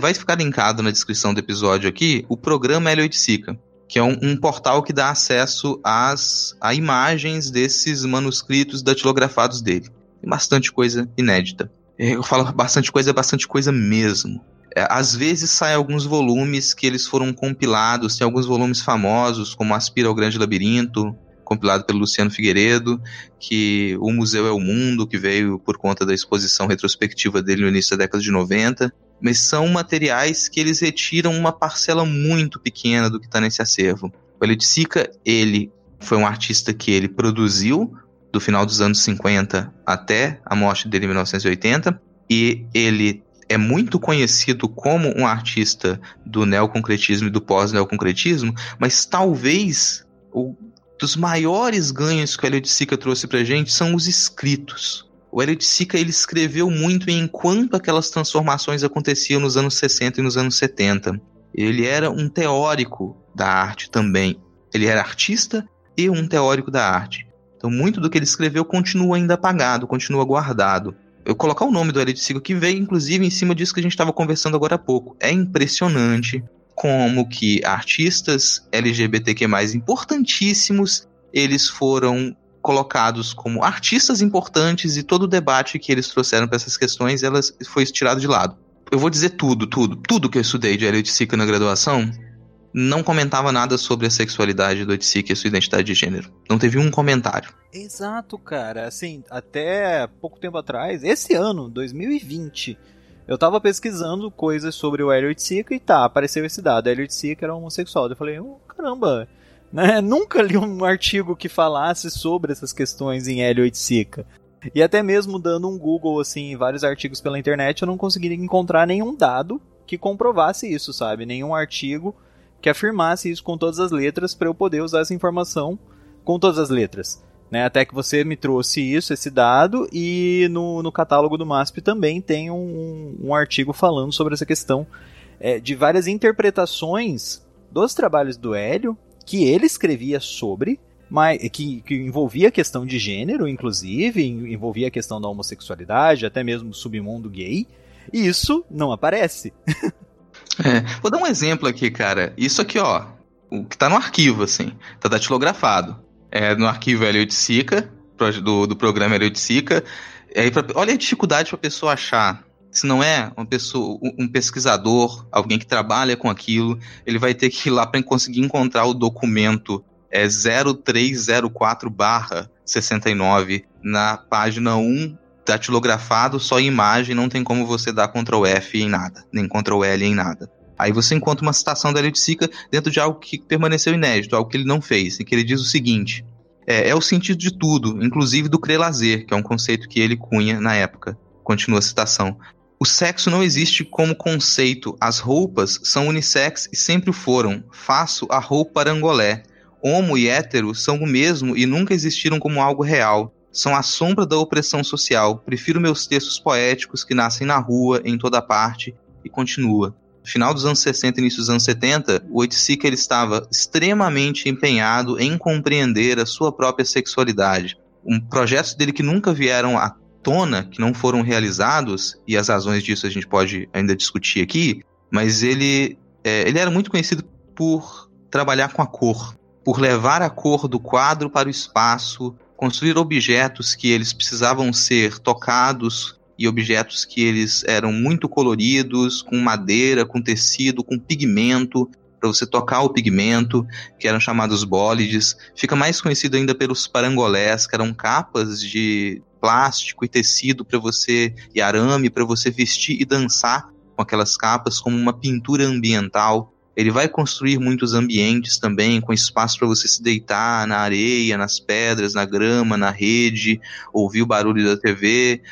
Vai ficar linkado na descrição do episódio aqui o programa Hélio Oiticica, que é um, um, portal que dá acesso às a imagens desses manuscritos datilografados dele. Tem bastante coisa inédita. É, eu falo bastante coisa, é bastante coisa mesmo. É, às vezes saem alguns volumes que eles foram compilados, tem alguns volumes famosos, como Aspira ao Grande Labirinto, compilado pelo Luciano Figueiredo, que o Museu é o Mundo, que veio por conta da exposição retrospectiva dele no início da década de 90. Mas são materiais que eles retiram uma parcela muito pequena do que está nesse acervo. O Sica, ele foi um artista que ele produziu do final dos anos 50 até a morte dele em 1980, e ele é muito conhecido como um artista do neoconcretismo e do pós-neoconcretismo, mas talvez o dos maiores ganhos que o de Sica trouxe pra gente são os escritos. O de Sica ele escreveu muito enquanto aquelas transformações aconteciam nos anos 60 e nos anos 70. Ele era um teórico da arte também. Ele era artista e um teórico da arte. Então muito do que ele escreveu continua ainda apagado, continua guardado. Eu colocar o nome do de Sica que veio inclusive em cima disso que a gente estava conversando agora há pouco. É impressionante como que artistas LGBTQ+, importantíssimos, eles foram colocados como artistas importantes e todo o debate que eles trouxeram para essas questões, elas foi tirado de lado. Eu vou dizer tudo, tudo, tudo que eu estudei de Elliot Sica na graduação, não comentava nada sobre a sexualidade do Oiticica e a sua identidade de gênero. Não teve um comentário. Exato, cara. Assim, até pouco tempo atrás, esse ano, 2020, eu tava pesquisando coisas sobre o Elliot Sica e tá, apareceu esse dado. Elliot Sica era homossexual. Eu falei, oh, caramba, né? Nunca li um artigo que falasse sobre essas questões em Elliot Sica. E até mesmo dando um Google, assim, vários artigos pela internet, eu não consegui encontrar nenhum dado que comprovasse isso, sabe? Nenhum artigo que afirmasse isso com todas as letras para eu poder usar essa informação com todas as letras. Né, até que você me trouxe isso, esse dado, e no, no catálogo do MASP também tem um, um artigo falando sobre essa questão é, de várias interpretações dos trabalhos do Hélio, que ele escrevia sobre, mas, que, que envolvia a questão de gênero, inclusive, envolvia a questão da homossexualidade, até mesmo do submundo gay, e isso não aparece. é, vou dar um exemplo aqui, cara. Isso aqui, ó, o que tá no arquivo, assim, tá datilografado é, no arquivo Elliot Sica, do, do programa Elliot Sica. Aí, pra, olha a dificuldade para a pessoa achar. Se não é uma pessoa, um pesquisador, alguém que trabalha com aquilo, ele vai ter que ir lá para conseguir encontrar o documento é 0304/69 na página 1 datilografado só em imagem, não tem como você dar Ctrl F em nada, nem Ctrl L em nada. Aí você encontra uma citação da Sica dentro de algo que permaneceu inédito, algo que ele não fez, em que ele diz o seguinte: é, é o sentido de tudo, inclusive do crer lazer, que é um conceito que ele cunha na época. Continua a citação. O sexo não existe como conceito. As roupas são unissex e sempre foram. Faço a roupa arangolé. Homo e hétero são o mesmo e nunca existiram como algo real. São a sombra da opressão social. Prefiro meus textos poéticos que nascem na rua, em toda parte. E continua final dos anos 60 início dos anos 70, o Oiticica ele estava extremamente empenhado em compreender a sua própria sexualidade. Um projetos dele que nunca vieram à tona, que não foram realizados, e as razões disso a gente pode ainda discutir aqui, mas ele, é, ele era muito conhecido por trabalhar com a cor, por levar a cor do quadro para o espaço, construir objetos que eles precisavam ser tocados e objetos que eles eram muito coloridos, com madeira, com tecido, com pigmento, para você tocar o pigmento, que eram chamados bólides. Fica mais conhecido ainda pelos parangolés, que eram capas de plástico e tecido para você e arame para você vestir e dançar com aquelas capas como uma pintura ambiental. Ele vai construir muitos ambientes também, com espaço para você se deitar na areia, nas pedras, na grama, na rede, ouvir o barulho da TV.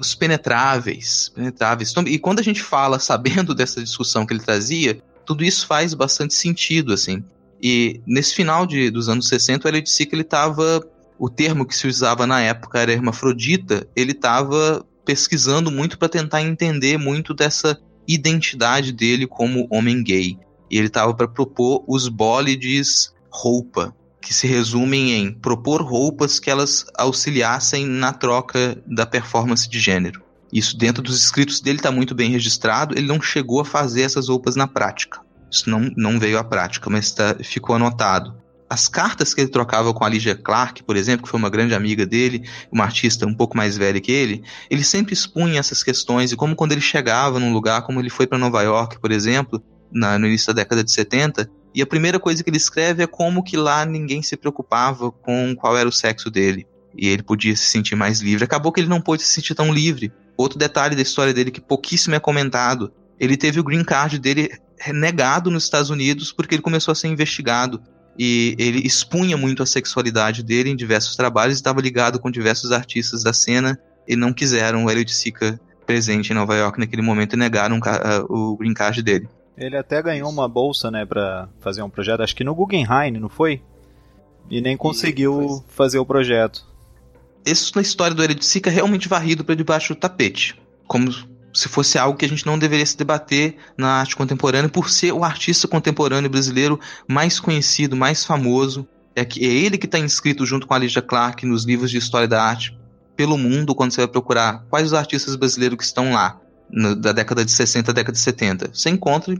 Os penetráveis, penetráveis. E quando a gente fala, sabendo dessa discussão que ele trazia, tudo isso faz bastante sentido, assim. E nesse final de, dos anos 60, o Sick, ele estava o termo que se usava na época era hermafrodita, ele estava pesquisando muito para tentar entender muito dessa identidade dele como homem gay. E ele estava para propor os bólides roupa, que se resumem em propor roupas que elas auxiliassem na troca da performance de gênero. Isso dentro dos escritos dele está muito bem registrado. Ele não chegou a fazer essas roupas na prática. Isso não, não veio à prática, mas tá, ficou anotado. As cartas que ele trocava com a Ligia Clark, por exemplo, que foi uma grande amiga dele, uma artista um pouco mais velha que ele, ele sempre expunha essas questões. E como quando ele chegava num lugar, como ele foi para Nova York, por exemplo, na, no início da década de 70, e a primeira coisa que ele escreve é como que lá ninguém se preocupava com qual era o sexo dele. E ele podia se sentir mais livre. Acabou que ele não pôde se sentir tão livre, Outro detalhe da história dele que pouquíssimo é comentado: ele teve o green card dele negado nos Estados Unidos porque ele começou a ser investigado. E ele expunha muito a sexualidade dele em diversos trabalhos, estava ligado com diversos artistas da cena e não quiseram o Elliot Sica presente em Nova York naquele momento e negaram o green card dele. Ele até ganhou uma bolsa, né, para fazer um projeto, acho que no Guggenheim, não foi? E nem conseguiu e, fazer o projeto isso na história do Elliot Sica é realmente varrido para debaixo do tapete. Como se fosse algo que a gente não deveria se debater na arte contemporânea, por ser o artista contemporâneo brasileiro mais conhecido, mais famoso. É, que, é ele que está inscrito junto com a Alicia Clark nos livros de história da arte pelo mundo, quando você vai procurar quais os artistas brasileiros que estão lá, no, da década de 60 à década de 70. Você encontra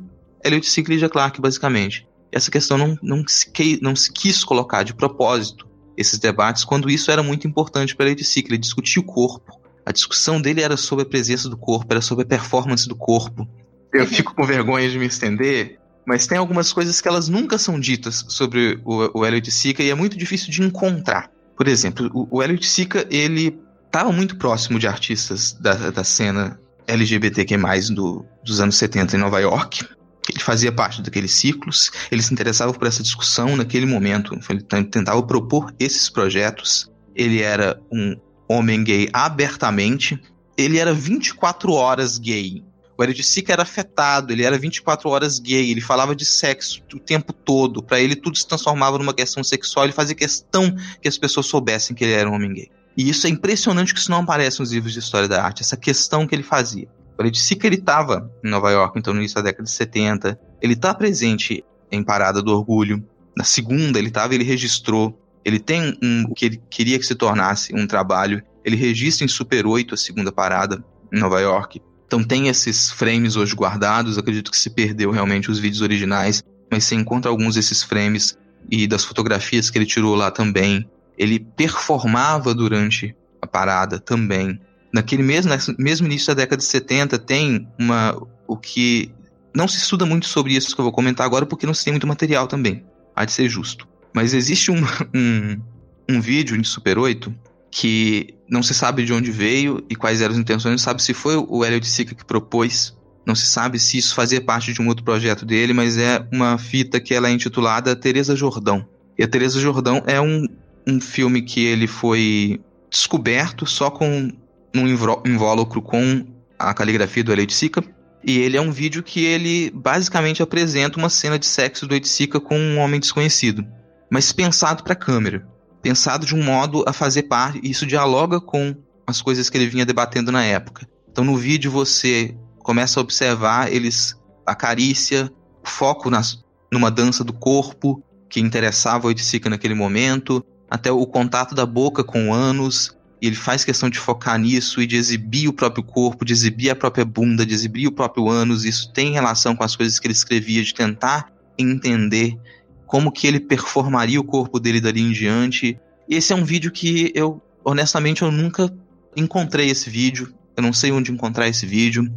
Elliot Sica e Clark, basicamente. Essa questão não, não, se, não se quis colocar de propósito esses debates quando isso era muito importante para ele que ele discutia o corpo. A discussão dele era sobre a presença do corpo, era sobre a performance do corpo. Eu fico com vergonha de me estender, mas tem algumas coisas que elas nunca são ditas sobre o, o Elliot Sica e é muito difícil de encontrar. Por exemplo, o, o Elliot Sica, ele estava muito próximo de artistas da, da cena LGBTQ+, do, dos anos 70 em Nova York. Ele fazia parte daqueles ciclos, ele se interessava por essa discussão naquele momento, ele tentava propor esses projetos. Ele era um homem gay abertamente, ele era 24 horas gay. O Eric Sica era afetado, ele era 24 horas gay, ele falava de sexo o tempo todo. Para ele, tudo se transformava numa questão sexual, ele fazia questão que as pessoas soubessem que ele era um homem gay. E isso é impressionante que isso não aparece nos livros de história da arte, essa questão que ele fazia. Ele disse que ele estava em Nova York, então no início da década de 70. Ele está presente em Parada do Orgulho. Na segunda, ele estava, ele registrou. Ele tem um, o que ele queria que se tornasse um trabalho. Ele registra em Super 8 a segunda parada em Nova York. Então tem esses frames hoje guardados. Acredito que se perdeu realmente os vídeos originais, mas você encontra alguns desses frames e das fotografias que ele tirou lá também. Ele performava durante a parada também naquele mesmo, mesmo início da década de 70, tem uma. o que. Não se estuda muito sobre isso que eu vou comentar agora, porque não se tem muito material também. Há de ser justo. Mas existe um, um, um vídeo em Super 8 que não se sabe de onde veio e quais eram as intenções, não sabe se foi o Elliot Sica que propôs, não se sabe se isso fazia parte de um outro projeto dele, mas é uma fita que ela é intitulada Teresa Jordão. E a Teresa Jordão é um, um filme que ele foi descoberto só com num invólucro com a caligrafia do Elliot Sica. E ele é um vídeo que ele basicamente apresenta uma cena de sexo do Sica com um homem desconhecido, mas pensado para câmera, pensado de um modo a fazer parte, e isso dialoga com as coisas que ele vinha debatendo na época. Então no vídeo você começa a observar eles a carícia, o foco nas, numa dança do corpo que interessava o Sica naquele momento, até o contato da boca com o ânus, e ele faz questão de focar nisso e de exibir o próprio corpo, de exibir a própria bunda, de exibir o próprio ânus. Isso tem relação com as coisas que ele escrevia, de tentar entender como que ele performaria o corpo dele dali em diante. Esse é um vídeo que eu, honestamente, eu nunca encontrei esse vídeo. Eu não sei onde encontrar esse vídeo.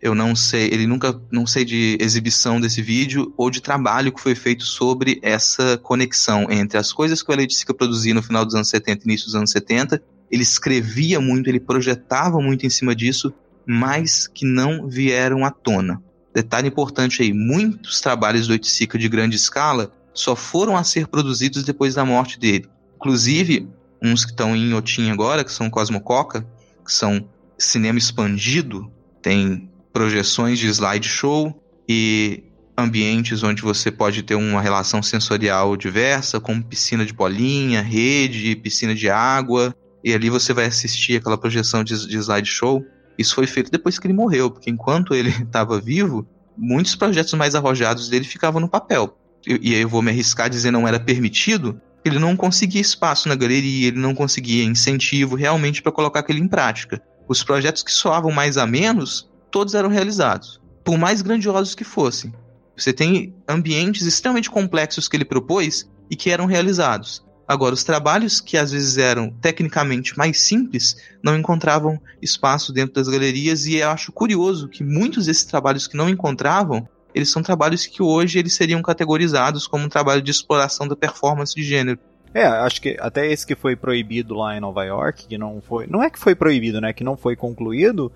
Eu não sei, ele nunca, não sei de exibição desse vídeo ou de trabalho que foi feito sobre essa conexão entre as coisas que o Elliot Sica produzia no final dos anos 70 e início dos anos 70. Ele escrevia muito, ele projetava muito em cima disso, mas que não vieram à tona. Detalhe importante aí, muitos trabalhos do Oiticica de grande escala só foram a ser produzidos depois da morte dele. Inclusive, uns que estão em Otim agora, que são Cosmococa, que são cinema expandido, tem projeções de slideshow e ambientes onde você pode ter uma relação sensorial diversa, como piscina de bolinha, rede, piscina de água, e ali você vai assistir aquela projeção de, de slideshow. Isso foi feito depois que ele morreu, porque enquanto ele estava vivo, muitos projetos mais arrojados dele ficavam no papel. E, e eu vou me arriscar a dizer não era permitido, ele não conseguia espaço na galeria, ele não conseguia incentivo realmente para colocar aquilo em prática. Os projetos que soavam mais a menos, todos eram realizados, por mais grandiosos que fossem. Você tem ambientes extremamente complexos que ele propôs e que eram realizados. Agora, os trabalhos que às vezes eram tecnicamente mais simples não encontravam espaço dentro das galerias e eu acho curioso que muitos desses trabalhos que não encontravam, eles são trabalhos que hoje eles seriam categorizados como um trabalho de exploração da performance de gênero. É, acho que até esse que foi proibido lá em Nova York, que não foi, não é que foi proibido, né, que não foi concluído,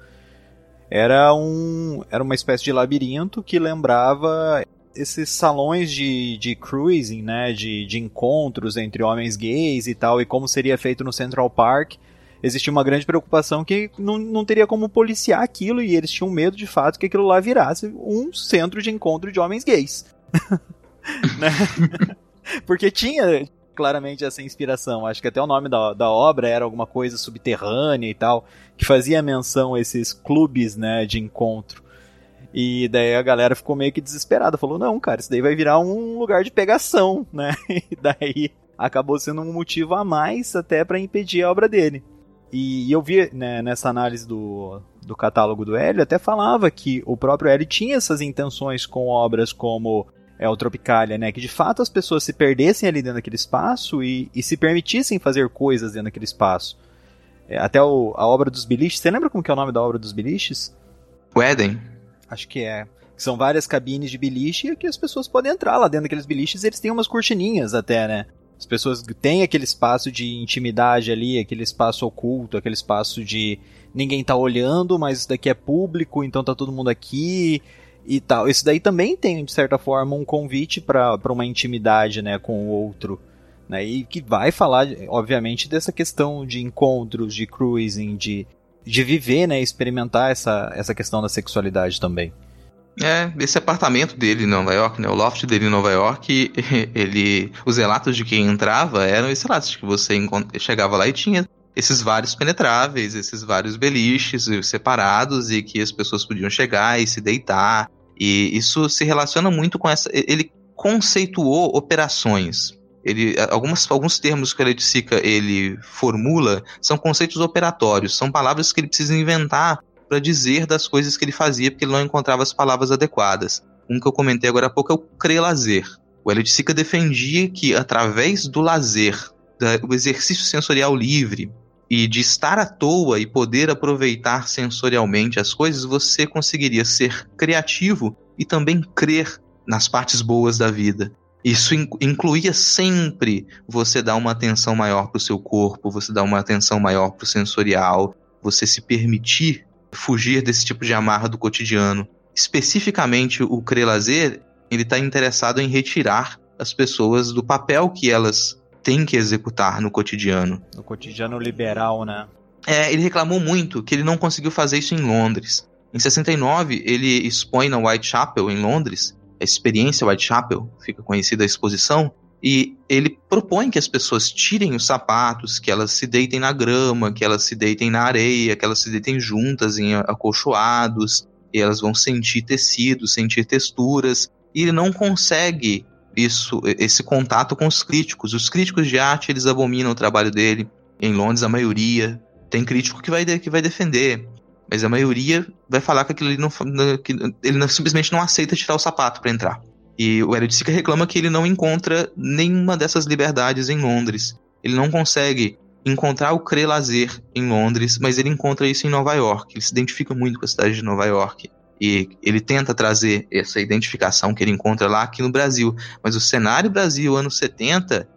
era um era uma espécie de labirinto que lembrava esses salões de, de cruising, né, de, de encontros entre homens gays e tal, e como seria feito no Central Park, existia uma grande preocupação que não, não teria como policiar aquilo, e eles tinham medo de fato que aquilo lá virasse um centro de encontro de homens gays. né? Porque tinha claramente essa inspiração. Acho que até o nome da, da obra era alguma coisa subterrânea e tal, que fazia menção a esses clubes né, de encontro. E daí a galera ficou meio que desesperada, falou: não, cara, isso daí vai virar um lugar de pegação, né? E daí acabou sendo um motivo a mais até para impedir a obra dele. E eu vi né, nessa análise do, do catálogo do Hélio, até falava que o próprio Hélio tinha essas intenções com obras como é, o Tropicalia, né? Que de fato as pessoas se perdessem ali dentro daquele espaço e, e se permitissem fazer coisas dentro daquele espaço. É, até o, a obra dos biliches, você lembra como que é o nome da obra dos biliches? O Éden. Acho que é. São várias cabines de beliche que as pessoas podem entrar lá dentro daqueles biliches eles têm umas cortininhas até, né? As pessoas têm aquele espaço de intimidade ali, aquele espaço oculto, aquele espaço de ninguém tá olhando, mas isso daqui é público, então tá todo mundo aqui e tal. Isso daí também tem, de certa forma, um convite para uma intimidade né, com o outro. Né, e que vai falar, obviamente, dessa questão de encontros, de cruising, de de viver, né, experimentar essa, essa questão da sexualidade também. É, esse apartamento dele em Nova York, né, o loft dele em Nova York, ele, os relatos de quem entrava eram esses relatos que você chegava lá e tinha esses vários penetráveis, esses vários beliches separados e que as pessoas podiam chegar e se deitar. E isso se relaciona muito com essa. Ele conceituou operações ele, algumas, alguns termos que o Leipzica ele formula são conceitos operatórios, são palavras que ele precisa inventar para dizer das coisas que ele fazia, porque ele não encontrava as palavras adequadas. Um que eu comentei agora há pouco é o crelazer. O Elitzica defendia que, através do lazer, do exercício sensorial livre e de estar à toa e poder aproveitar sensorialmente as coisas, você conseguiria ser criativo e também crer nas partes boas da vida. Isso incluía sempre você dar uma atenção maior para o seu corpo, você dar uma atenção maior para o sensorial, você se permitir fugir desse tipo de amarra do cotidiano. Especificamente o Crelazer, ele está interessado em retirar as pessoas do papel que elas têm que executar no cotidiano. No cotidiano liberal, né? É, ele reclamou muito que ele não conseguiu fazer isso em Londres. Em 69, ele expõe na Whitechapel, em Londres, a experiência Whitechapel, fica conhecida a exposição, e ele propõe que as pessoas tirem os sapatos, que elas se deitem na grama, que elas se deitem na areia, que elas se deitem juntas em acolchoados, e elas vão sentir tecidos, sentir texturas, e ele não consegue isso, esse contato com os críticos. Os críticos de arte, eles abominam o trabalho dele. Em Londres, a maioria. Tem crítico que vai, que vai defender. Mas a maioria vai falar que aquilo ali não, que ele não, simplesmente não aceita tirar o sapato para entrar. E o Sica reclama que ele não encontra nenhuma dessas liberdades em Londres. Ele não consegue encontrar o Crê Lazer em Londres, mas ele encontra isso em Nova York. Ele se identifica muito com a cidade de Nova York. E ele tenta trazer essa identificação que ele encontra lá aqui no Brasil. Mas o cenário Brasil, anos 70,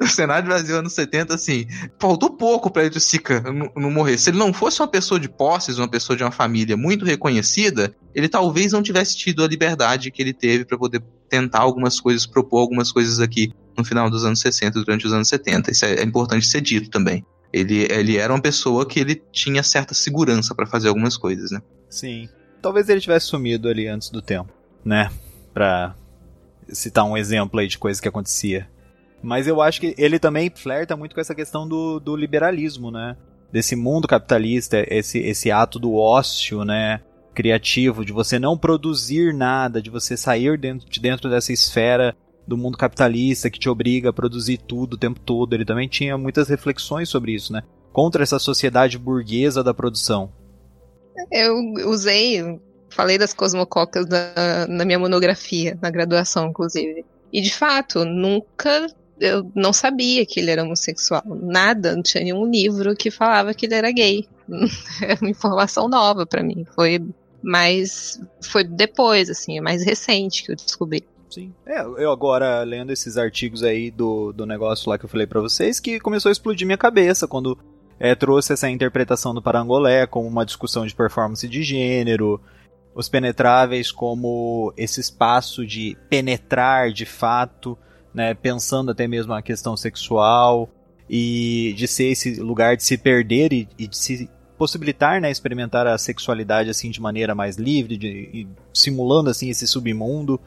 no cenário Brasil anos 70, assim, faltou pouco pra Edson Sica não, não morrer. Se ele não fosse uma pessoa de posses, uma pessoa de uma família muito reconhecida, ele talvez não tivesse tido a liberdade que ele teve para poder tentar algumas coisas, propor algumas coisas aqui no final dos anos 60, durante os anos 70. Isso é, é importante ser dito também. Ele, ele era uma pessoa que ele tinha certa segurança para fazer algumas coisas, né? Sim. Talvez ele tivesse sumido ali antes do tempo, né? Pra citar um exemplo aí de coisa que acontecia. Mas eu acho que ele também flerta muito com essa questão do, do liberalismo, né? Desse mundo capitalista, esse, esse ato do ócio, né? Criativo, de você não produzir nada, de você sair dentro, de dentro dessa esfera do mundo capitalista que te obriga a produzir tudo o tempo todo. Ele também tinha muitas reflexões sobre isso, né? Contra essa sociedade burguesa da produção. Eu usei Falei das cosmococas na, na minha monografia, na graduação, inclusive. E de fato, nunca eu não sabia que ele era homossexual. Nada, não tinha nenhum livro que falava que ele era gay. É uma informação nova para mim. Foi mais. Foi depois, assim, é mais recente que eu descobri. Sim. É, eu agora lendo esses artigos aí do, do negócio lá que eu falei para vocês, que começou a explodir minha cabeça quando é, trouxe essa interpretação do Parangolé como uma discussão de performance de gênero, os penetráveis como esse espaço de penetrar de fato, né, pensando até mesmo a questão sexual e de ser esse lugar de se perder e, e de se possibilitar, né, experimentar a sexualidade assim de maneira mais livre, de, simulando assim esse submundo.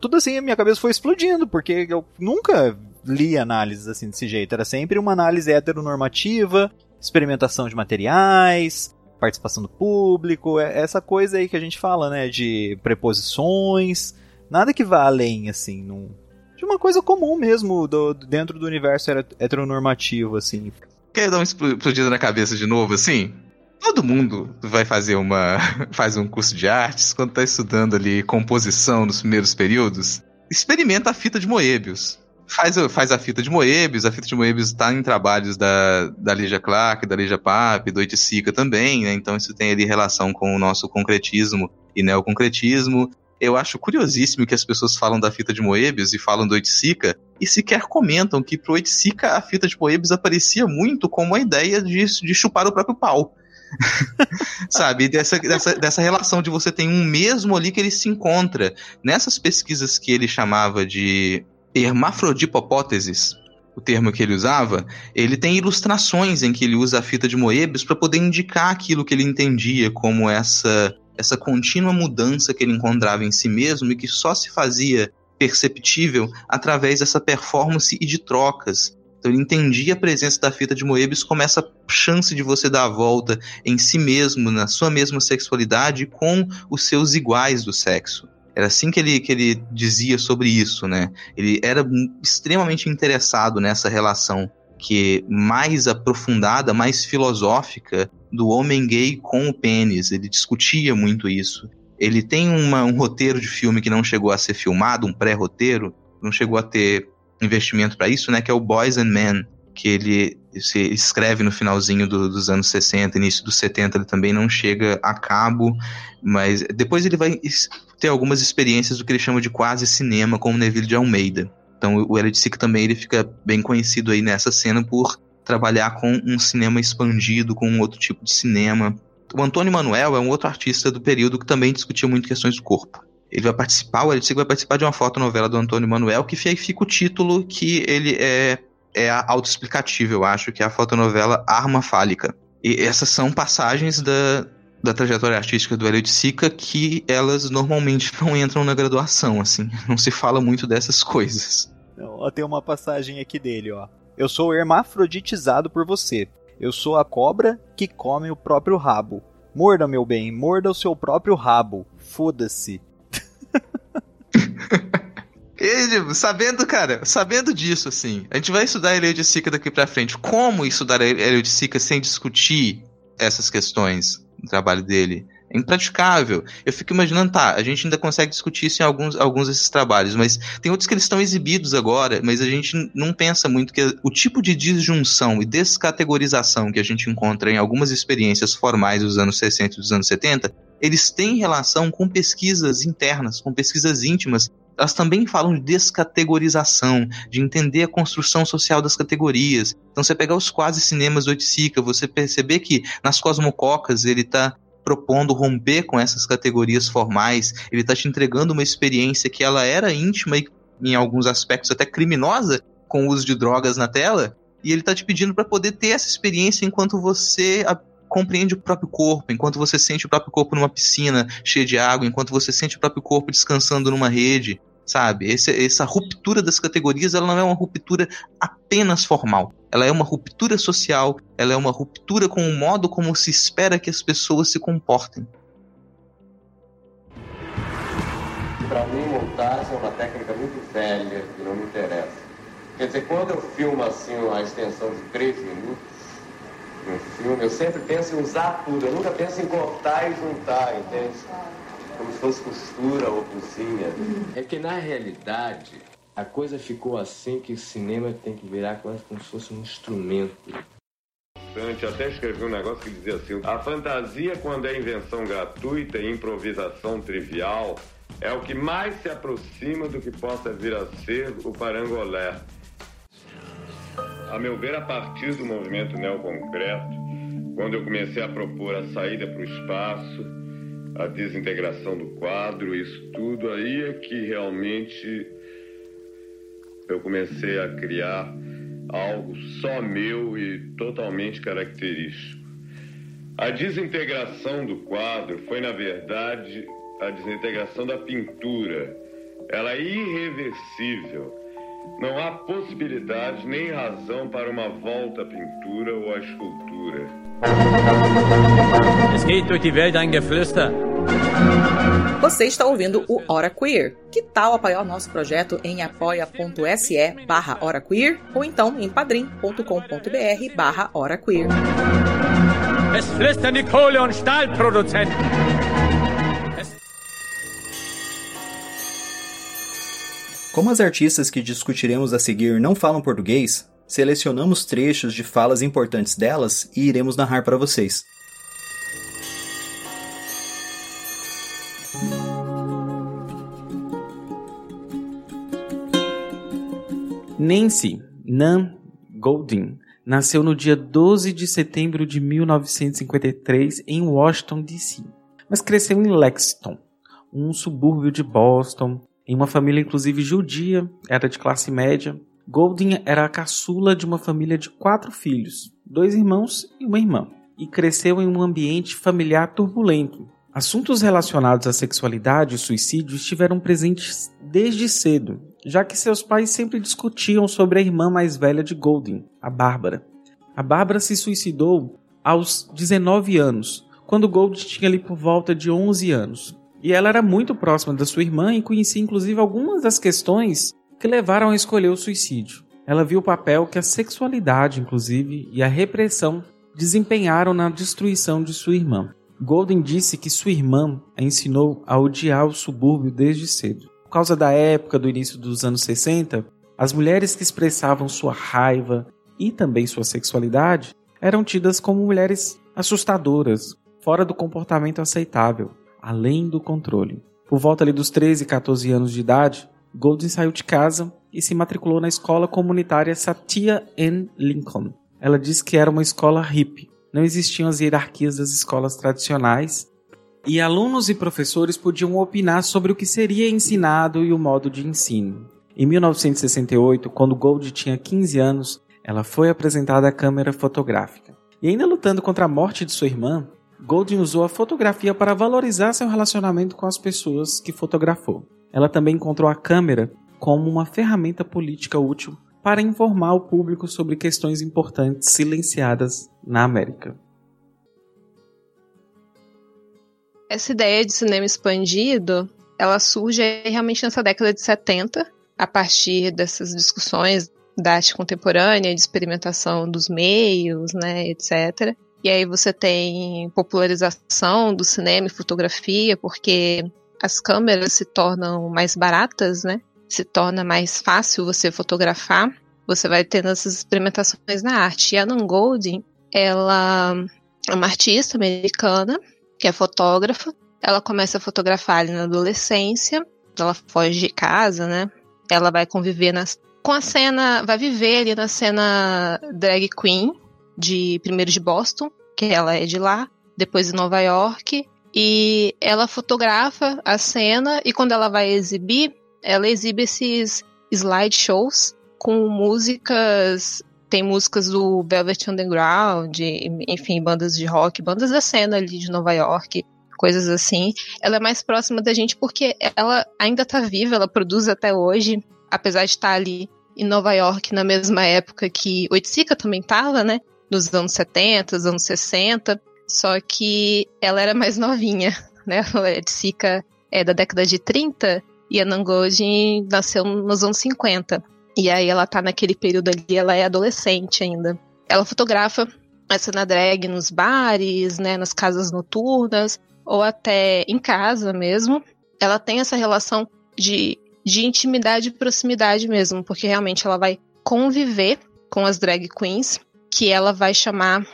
Tudo assim a minha cabeça foi explodindo, porque eu nunca li análises assim desse jeito, era sempre uma análise heteronormativa, experimentação de materiais, participação do público, é essa coisa aí que a gente fala, né, de preposições, nada que vá além, assim, num, de uma coisa comum mesmo do, dentro do universo heteronormativo, assim. Quer dar uma explodida na cabeça de novo, assim? Todo mundo vai fazer uma. faz um curso de artes quando tá estudando ali composição nos primeiros períodos. Experimenta a fita de Moebius faz, faz a fita de Moebius, a fita de Moebius está em trabalhos da, da Lígia Clark, da Lígia Pape, do Oiticica também, né? Então isso tem ali relação com o nosso concretismo e neoconcretismo. Eu acho curiosíssimo que as pessoas falam da fita de Moebius e falam do Oiticica e sequer comentam que pro Oiticica a fita de Moebius aparecia muito como a ideia de, de chupar o próprio pau. sabe? Dessa, dessa, dessa relação de você tem um mesmo ali que ele se encontra. Nessas pesquisas que ele chamava de hermafrodipopóteses, o termo que ele usava, ele tem ilustrações em que ele usa a fita de Moebius para poder indicar aquilo que ele entendia como essa essa contínua mudança que ele encontrava em si mesmo e que só se fazia perceptível através dessa performance e de trocas. Então ele entendia a presença da fita de Moebius como essa chance de você dar a volta em si mesmo, na sua mesma sexualidade, com os seus iguais do sexo. Era assim que ele, que ele dizia sobre isso, né? Ele era extremamente interessado nessa relação que mais aprofundada, mais filosófica do homem gay com o pênis. Ele discutia muito isso. Ele tem uma, um roteiro de filme que não chegou a ser filmado, um pré-roteiro, não chegou a ter investimento para isso, né? Que é o Boys and Men, que ele se escreve no finalzinho do, dos anos 60, início dos 70, ele também não chega a cabo, mas depois ele vai ter algumas experiências do que ele chama de quase cinema, como Neville de Almeida. Então o Elliot Sick também ele fica bem conhecido aí nessa cena por trabalhar com um cinema expandido, com um outro tipo de cinema. O Antônio Manuel é um outro artista do período que também discutia muito questões do corpo. Ele vai participar, o Elliot Sick vai participar de uma fotonovela do Antônio Manuel, que fica o título que ele é é autoexplicativo, eu acho, que é a fotonovela Arma Fálica. E essas são passagens da, da trajetória artística do Hélio de Sica que elas normalmente não entram na graduação, assim. Não se fala muito dessas coisas. Tem uma passagem aqui dele, ó. Eu sou hermafroditizado por você. Eu sou a cobra que come o próprio rabo. Morda, meu bem, morda o seu próprio rabo. Foda-se. E, sabendo, cara, sabendo disso, assim, a gente vai estudar de Sica daqui pra frente. Como estudar de Sica sem discutir essas questões no trabalho dele? É impraticável. Eu fico imaginando, tá, a gente ainda consegue discutir isso em alguns, alguns desses trabalhos, mas tem outros que eles estão exibidos agora, mas a gente não pensa muito que o tipo de disjunção e descategorização que a gente encontra em algumas experiências formais dos anos 60 e dos anos 70, eles têm relação com pesquisas internas, com pesquisas íntimas elas também falam de descategorização, de entender a construção social das categorias. Então, você pegar os quase cinemas do Oiticica, você perceber que nas Cosmococas ele está propondo romper com essas categorias formais, ele está te entregando uma experiência que ela era íntima e, em alguns aspectos, até criminosa, com o uso de drogas na tela, e ele está te pedindo para poder ter essa experiência enquanto você compreende o próprio corpo, enquanto você sente o próprio corpo numa piscina cheia de água, enquanto você sente o próprio corpo descansando numa rede, sabe? Esse, essa ruptura das categorias, ela não é uma ruptura apenas formal. Ela é uma ruptura social, ela é uma ruptura com o modo como se espera que as pessoas se comportem. Para mim, montagem é uma técnica muito velha que não me interessa. Quer dizer, quando eu filmo assim a extensão de três minutos no filme, eu sempre penso em usar tudo. Eu nunca penso em cortar e juntar, entende? como se fosse costura ou cozinha. É que na realidade a coisa ficou assim que o cinema tem que virar quase como se fosse um instrumento. Eu até escrevi um negócio que dizia assim: a fantasia, quando é invenção gratuita e improvisação trivial, é o que mais se aproxima do que possa vir a ser o parangolé. A meu ver, a partir do movimento neoconcreto, quando eu comecei a propor a saída para o espaço, a desintegração do quadro, isso tudo aí é que realmente eu comecei a criar algo só meu e totalmente característico. A desintegração do quadro foi, na verdade, a desintegração da pintura. Ela é irreversível. Não há possibilidade nem razão para uma volta à pintura ou à escultura. Es geht durch die Welt ein Geflüster. Você está ouvindo o Hora Queer. Que tal apoiar o nosso projeto em apoia.se barra Hora Queer ou então em padrim.com.br barra Hora Queer. Es flüstern die Kohle- und Stahlproduzenten. Como as artistas que discutiremos a seguir não falam português, selecionamos trechos de falas importantes delas e iremos narrar para vocês. Nancy Nan Goldin nasceu no dia 12 de setembro de 1953 em Washington, D.C., mas cresceu em Lexington, um subúrbio de Boston, em uma família inclusive judia, era de classe média. Goldin era a caçula de uma família de quatro filhos, dois irmãos e uma irmã, e cresceu em um ambiente familiar turbulento. Assuntos relacionados à sexualidade e suicídio estiveram presentes desde cedo, já que seus pais sempre discutiam sobre a irmã mais velha de Goldin, a Bárbara. A Bárbara se suicidou aos 19 anos, quando Goldin tinha ali por volta de 11 anos. E ela era muito próxima da sua irmã e conhecia inclusive algumas das questões que levaram a escolher o suicídio. Ela viu o papel que a sexualidade, inclusive, e a repressão desempenharam na destruição de sua irmã. Golden disse que sua irmã a ensinou a odiar o subúrbio desde cedo. Por causa da época do início dos anos 60, as mulheres que expressavam sua raiva e também sua sexualidade eram tidas como mulheres assustadoras, fora do comportamento aceitável, além do controle. Por volta ali dos 13 e 14 anos de idade, Golden saiu de casa e se matriculou na escola comunitária Satya N. Lincoln. Ela disse que era uma escola hippie. Não existiam as hierarquias das escolas tradicionais e alunos e professores podiam opinar sobre o que seria ensinado e o modo de ensino. Em 1968, quando Gold tinha 15 anos, ela foi apresentada à câmera fotográfica. E ainda lutando contra a morte de sua irmã, Goldin usou a fotografia para valorizar seu relacionamento com as pessoas que fotografou. Ela também encontrou a câmera como uma ferramenta política útil para informar o público sobre questões importantes silenciadas na América. Essa ideia de cinema expandido, ela surge realmente nessa década de 70, a partir dessas discussões da arte contemporânea, de experimentação dos meios, né, etc. E aí você tem popularização do cinema e fotografia, porque as câmeras se tornam mais baratas, né? Se torna mais fácil você fotografar. Você vai tendo essas experimentações na arte. E a Nan Goldin, ela é uma artista americana, que é fotógrafa. Ela começa a fotografar ali na adolescência. Ela foge de casa, né? Ela vai conviver nas, com a cena, vai viver ali na cena drag queen de primeiro de Boston, que ela é de lá, depois de Nova York, e ela fotografa a cena e quando ela vai exibir, ela exibe esses slideshows com músicas, tem músicas do Velvet Underground, enfim, bandas de rock, bandas da cena ali de Nova York, coisas assim. Ela é mais próxima da gente porque ela ainda tá viva, ela produz até hoje, apesar de estar ali em Nova York na mesma época que Oiticica também tava, né? Nos anos 70, anos 60, só que ela era mais novinha, né? A Oiticica é da década de 30 e a Nangoji nasceu nos anos 50. E aí ela tá naquele período ali, ela é adolescente ainda. Ela fotografa a cena drag nos bares, né, nas casas noturnas, ou até em casa mesmo. Ela tem essa relação de de intimidade e proximidade mesmo, porque realmente ela vai conviver com as drag queens, que ela vai chamar,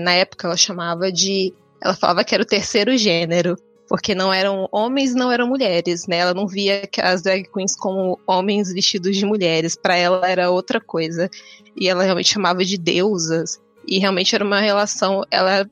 na época ela chamava de, ela falava que era o terceiro gênero, porque não eram homens, não eram mulheres, né? Ela não via as drag queens como homens vestidos de mulheres, para ela era outra coisa. E ela realmente chamava de deusas, e realmente era uma relação, ela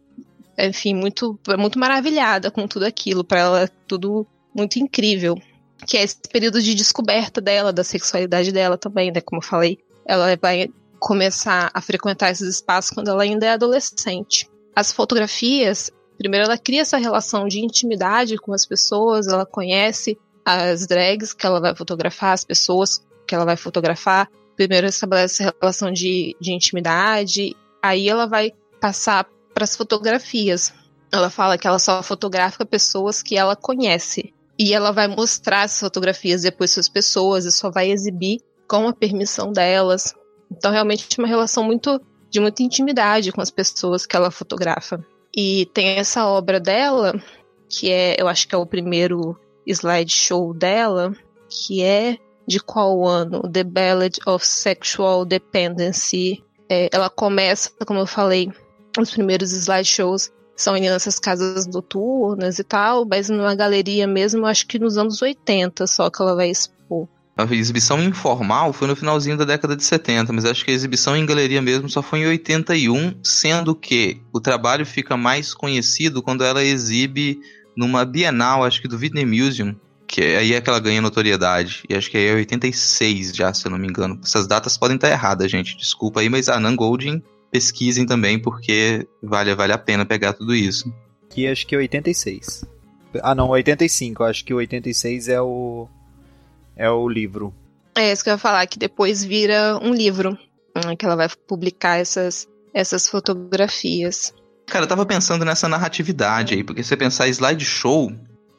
enfim, muito muito maravilhada com tudo aquilo, para ela tudo muito incrível que é esse período de descoberta dela, da sexualidade dela também, né? Como eu falei, ela vai começar a frequentar esses espaços quando ela ainda é adolescente. As fotografias, primeiro ela cria essa relação de intimidade com as pessoas, ela conhece as drags que ela vai fotografar, as pessoas que ela vai fotografar. Primeiro estabelece essa relação de, de intimidade, aí ela vai passar para as fotografias. Ela fala que ela só fotografa pessoas que ela conhece. E ela vai mostrar as fotografias depois para as pessoas e só vai exibir com a permissão delas. Então, realmente, é uma relação muito de muita intimidade com as pessoas que ela fotografa. E tem essa obra dela, que é, eu acho que é o primeiro slideshow dela, que é de qual ano? The Ballad of Sexual Dependency. É, ela começa, como eu falei, os primeiros slideshows são nessas casas noturnas e tal, mas numa galeria mesmo, acho que nos anos 80 só que ela vai expor. A exibição informal foi no finalzinho da década de 70, mas acho que a exibição em galeria mesmo só foi em 81, sendo que o trabalho fica mais conhecido quando ela exibe numa Bienal, acho que do Whitney Museum, que aí é que ela ganha notoriedade. E acho que aí é 86 já, se eu não me engano. Essas datas podem estar erradas, gente. Desculpa aí, mas a Nan Goldin pesquisem também, porque vale, vale a pena pegar tudo isso. Que acho que é 86. Ah, não, 85. Acho que o 86 é o é o livro. É isso que eu ia falar, que depois vira um livro, hum, que ela vai publicar essas, essas fotografias. Cara, eu tava pensando nessa narratividade aí, porque se você pensar slideshow,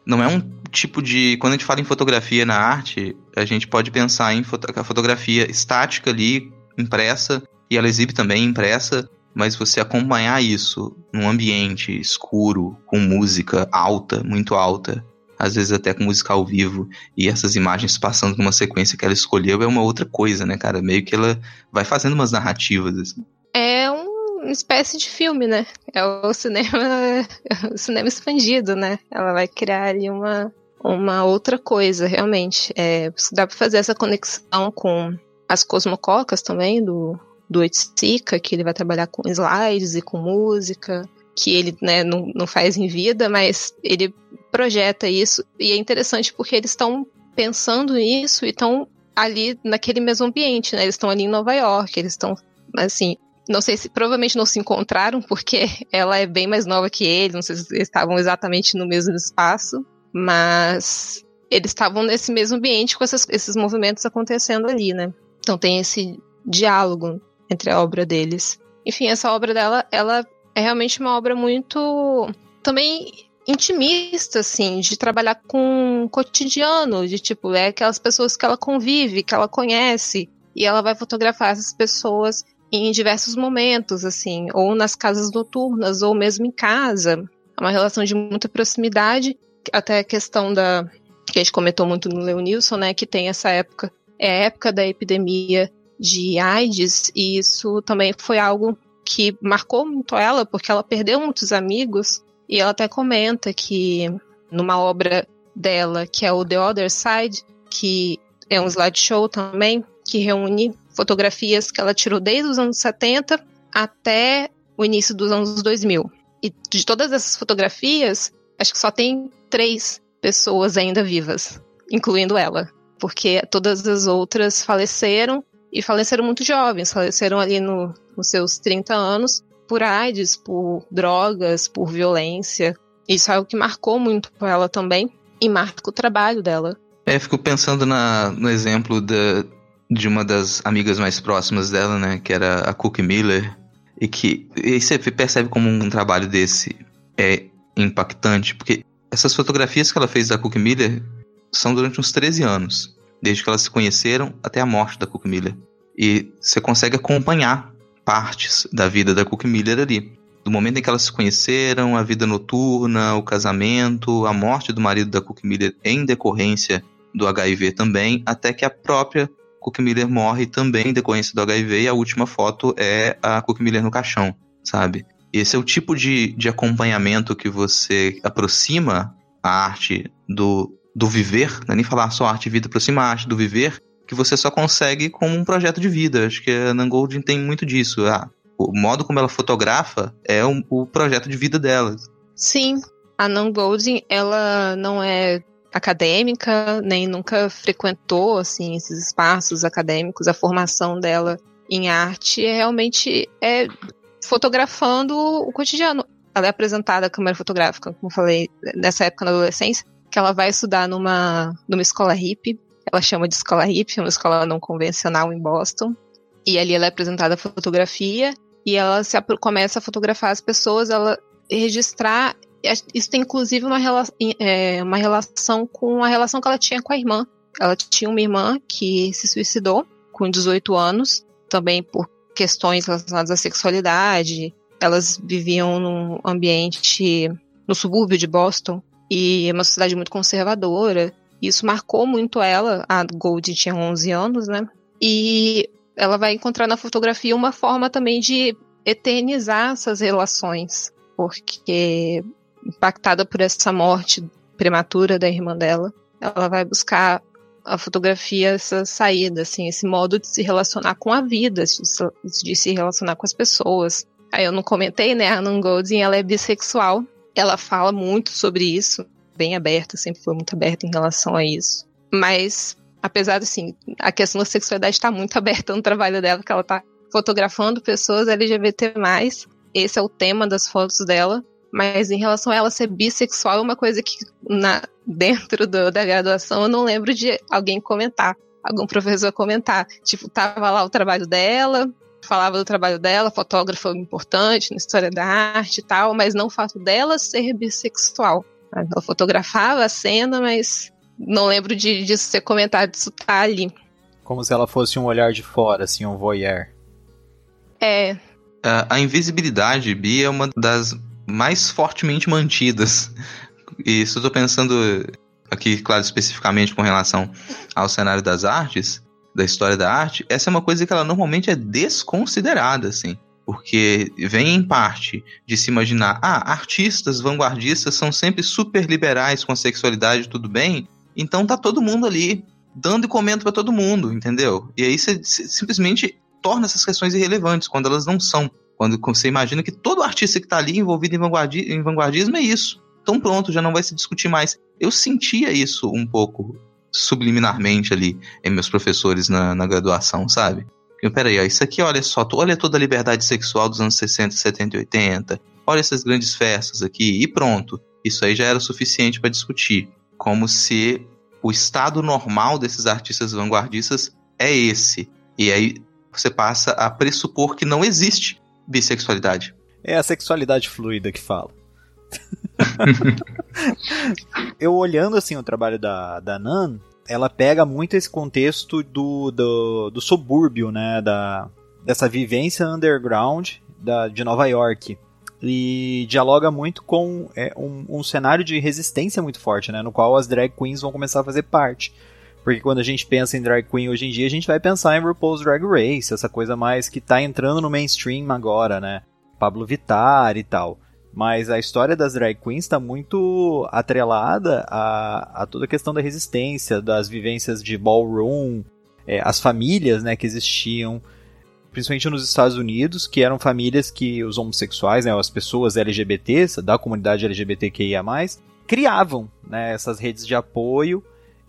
não é um tipo de. Quando a gente fala em fotografia na arte, a gente pode pensar em foto, a fotografia estática ali, impressa, e ela exibe também impressa, mas você acompanhar isso num ambiente escuro, com música alta, muito alta, às vezes até com música ao vivo, e essas imagens passando numa sequência que ela escolheu, é uma outra coisa, né, cara? Meio que ela vai fazendo umas narrativas. Assim. É uma espécie de filme, né? É o cinema, o cinema expandido, né? Ela vai criar ali uma, uma outra coisa, realmente. É, dá pra fazer essa conexão com as cosmococas também, do, do Oiticica, que ele vai trabalhar com slides e com música, que ele né, não, não faz em vida, mas ele projeta isso. E é interessante porque eles estão pensando nisso e estão ali naquele mesmo ambiente, né? Eles estão ali em Nova York, eles estão, assim, não sei se provavelmente não se encontraram, porque ela é bem mais nova que ele, não sei se eles estavam exatamente no mesmo espaço, mas eles estavam nesse mesmo ambiente com essas, esses movimentos acontecendo ali, né? Então tem esse diálogo entre a obra deles. Enfim, essa obra dela, ela é realmente uma obra muito também intimista, assim, de trabalhar com o cotidiano, de tipo, é aquelas pessoas que ela convive, que ela conhece, e ela vai fotografar essas pessoas em diversos momentos, assim, ou nas casas noturnas, ou mesmo em casa. É uma relação de muita proximidade, até a questão da que a gente comentou muito no Leonilson, né, que tem essa época, é a época da epidemia de AIDS, e isso também foi algo que marcou muito ela, porque ela perdeu muitos amigos, e ela até comenta que numa obra dela, que é o The Other Side, que é um slideshow também, que reúne fotografias que ela tirou desde os anos 70 até o início dos anos 2000. E de todas essas fotografias, acho que só tem três pessoas ainda vivas, incluindo ela. Porque todas as outras faleceram e faleceram muito jovens, faleceram ali no, nos seus 30 anos por AIDS, por drogas, por violência. Isso é algo que marcou muito ela também e marca o trabalho dela. É, fico pensando na, no exemplo da, de uma das amigas mais próximas dela, né, que era a Cookie Miller, e que e você percebe como um trabalho desse é impactante, porque essas fotografias que ela fez da Cookie Miller são durante uns 13 anos, desde que elas se conheceram até a morte da Cookie Miller. E você consegue acompanhar partes da vida da Cookie Miller ali. Do momento em que elas se conheceram, a vida noturna, o casamento, a morte do marido da Cookie Miller em decorrência do HIV também, até que a própria Cook Miller morre também em decorrência do HIV e a última foto é a Cook Miller no caixão, sabe? Esse é o tipo de, de acompanhamento que você aproxima a arte do, do viver, não é nem falar só arte e vida, aproxima a arte do viver, que você só consegue com um projeto de vida. Acho que a Nan Goldin tem muito disso. Ah, o modo como ela fotografa é um, o projeto de vida dela. Sim, a Nan Goldin, ela não é acadêmica, nem nunca frequentou assim esses espaços acadêmicos. A formação dela em arte é realmente é fotografando o cotidiano. Ela é apresentada à câmera fotográfica, como eu falei, nessa época na adolescência, que ela vai estudar numa, numa escola hippie. Ela chama de escola hippie, uma escola não convencional em Boston. E ali ela é apresentada a fotografia e ela se começa a fotografar as pessoas, ela registrar isso tem inclusive uma, rela é, uma relação com a relação que ela tinha com a irmã. Ela tinha uma irmã que se suicidou com 18 anos, também por questões relacionadas à sexualidade. Elas viviam num ambiente no subúrbio de Boston e é uma sociedade muito conservadora. Isso marcou muito ela. A Gold tinha 11 anos, né? E ela vai encontrar na fotografia uma forma também de eternizar essas relações, porque impactada por essa morte prematura da irmã dela, ela vai buscar a fotografia essa saída, assim, esse modo de se relacionar com a vida, de se relacionar com as pessoas. Aí eu não comentei, né? A Nan Goldin, ela é bissexual. Ela fala muito sobre isso, bem aberta, sempre foi muito aberta em relação a isso. Mas, apesar assim, a questão da sexualidade está muito aberta no trabalho dela, que ela está fotografando pessoas LGBT+. Esse é o tema das fotos dela. Mas em relação a ela ser bissexual, é uma coisa que na, dentro do, da graduação eu não lembro de alguém comentar, algum professor comentar. Tipo, tava lá o trabalho dela, falava do trabalho dela, fotógrafa importante na história da arte e tal, mas não o fato dela ser bissexual. Ela fotografava a cena, mas não lembro de, disso ser comentado, disso tá ali. Como se ela fosse um olhar de fora, assim, um voyeur. É. A, a invisibilidade, Bia, é uma das mais fortemente mantidas. E isso eu tô pensando aqui, claro, especificamente com relação ao cenário das artes, da história da arte, essa é uma coisa que ela normalmente é desconsiderada, assim. Porque vem em parte de se imaginar, ah, artistas vanguardistas são sempre super liberais com a sexualidade, tudo bem, então tá todo mundo ali dando e comendo para todo mundo, entendeu? E aí você simplesmente torna essas questões irrelevantes quando elas não são. Quando você imagina que todo artista que está ali envolvido em, vanguardi em vanguardismo é isso. Então pronto, já não vai se discutir mais. Eu sentia isso um pouco subliminarmente ali em meus professores na, na graduação, sabe? Peraí, ó, isso aqui, olha só, olha toda a liberdade sexual dos anos 60, 70 e 80, olha essas grandes festas aqui, e pronto. Isso aí já era suficiente para discutir. Como se o estado normal desses artistas vanguardistas é esse. E aí você passa a pressupor que não existe bissexualidade. É a sexualidade fluida que fala. eu olhando assim o trabalho da, da Nan, ela pega muito esse contexto do, do, do subúrbio, né, da, dessa vivência underground da, de Nova York. E dialoga muito com é, um, um cenário de resistência muito forte, né? No qual as drag queens vão começar a fazer parte. Porque quando a gente pensa em drag queen hoje em dia, a gente vai pensar em RuPaul's Drag Race, essa coisa mais que tá entrando no mainstream agora, né? Pablo Vittar e tal. Mas a história das drag queens está muito atrelada a, a, toda a questão da resistência, das vivências de ballroom, é, as famílias né, que existiam, principalmente nos Estados Unidos, que eram famílias que os homossexuais, né, as pessoas LGBTs, da comunidade LGBTQIA+, criavam né, essas redes de apoio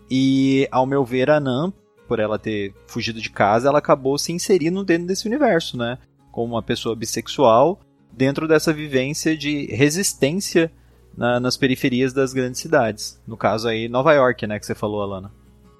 e, ao meu ver, a Nan, por ela ter fugido de casa, ela acabou se inserindo dentro desse universo, né? Como uma pessoa bissexual, dentro dessa vivência de resistência na, nas periferias das grandes cidades. No caso aí, Nova York, né, que você falou, Alana.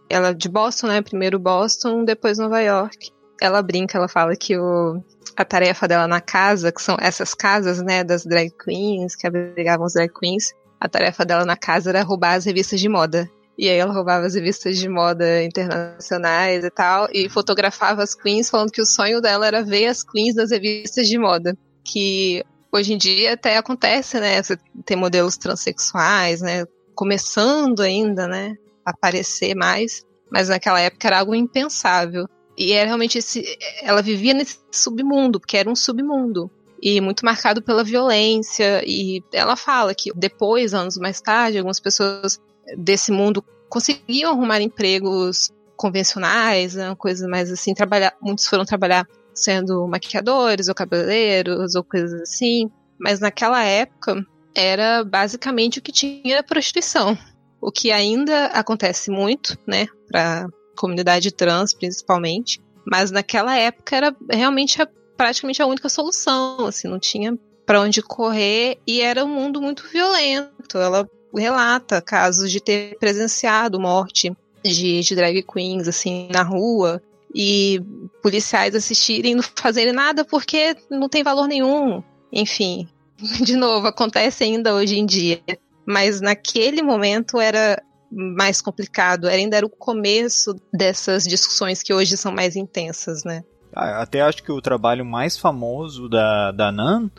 Ela é de Boston, né? Primeiro Boston, depois Nova York. Ela brinca, ela fala que o, a tarefa dela na casa, que são essas casas, né, das drag queens, que abrigavam os drag queens, a tarefa dela na casa era roubar as revistas de moda. E aí ela roubava as revistas de moda internacionais e tal, e fotografava as queens, falando que o sonho dela era ver as queens nas revistas de moda. Que hoje em dia até acontece, né? Você tem modelos transexuais, né? Começando ainda, né? A aparecer mais. Mas naquela época era algo impensável. E era realmente esse. Ela vivia nesse submundo, porque era um submundo. E muito marcado pela violência. E ela fala que depois, anos mais tarde, algumas pessoas desse mundo conseguiam arrumar empregos convencionais, né, coisas mais assim, trabalhar, muitos foram trabalhar sendo maquiadores ou cabeleireiros ou coisas assim, mas naquela época era basicamente o que tinha a prostituição, o que ainda acontece muito, né, para comunidade trans principalmente, mas naquela época era realmente a, praticamente a única solução, assim, não tinha para onde correr. E era um mundo muito violento. Ela relata casos de ter presenciado morte de, de drag queens, assim, na rua, e policiais assistirem não fazerem nada porque não tem valor nenhum. Enfim, de novo, acontece ainda hoje em dia. Mas naquele momento era mais complicado, ainda era o começo dessas discussões que hoje são mais intensas, né? Ah, até acho que o trabalho mais famoso da, da Nan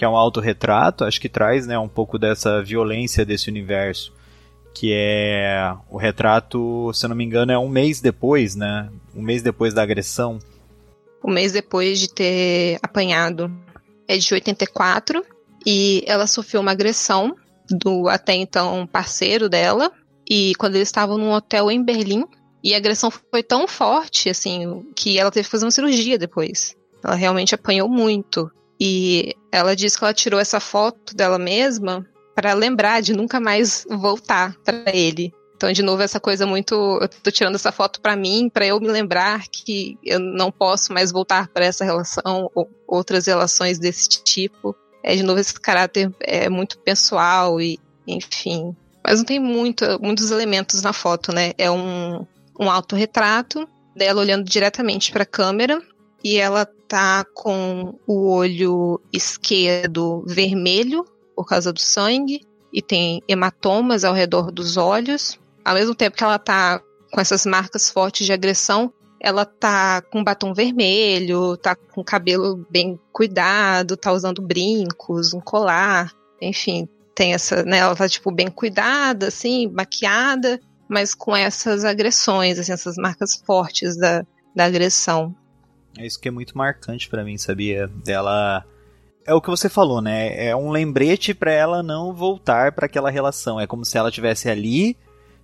que é um autorretrato, acho que traz né, um pouco dessa violência desse universo. Que é o retrato, se eu não me engano, é um mês depois, né? Um mês depois da agressão. Um mês depois de ter apanhado. É de 84 e ela sofreu uma agressão do até então parceiro dela. E quando eles estavam num hotel em Berlim, e a agressão foi tão forte, assim, que ela teve que fazer uma cirurgia depois. Ela realmente apanhou muito. E ela disse que ela tirou essa foto dela mesma para lembrar de nunca mais voltar para ele. Então, de novo, essa coisa muito. Eu tô tirando essa foto para mim, para eu me lembrar que eu não posso mais voltar para essa relação ou outras relações desse tipo. É, de novo, esse caráter é muito pessoal e, enfim. Mas não tem muito, muitos elementos na foto, né? É um, um autorretrato dela olhando diretamente para a câmera e ela tá com o olho esquerdo vermelho por causa do sangue e tem hematomas ao redor dos olhos. Ao mesmo tempo que ela tá com essas marcas fortes de agressão, ela tá com batom vermelho, tá com cabelo bem cuidado, tá usando brincos, um colar, enfim, tem essa, né, ela tá tipo bem cuidada, assim, maquiada, mas com essas agressões, assim, essas marcas fortes da, da agressão. É isso que é muito marcante para mim, sabia? Dela é o que você falou, né? É um lembrete para ela não voltar para aquela relação. É como se ela tivesse ali,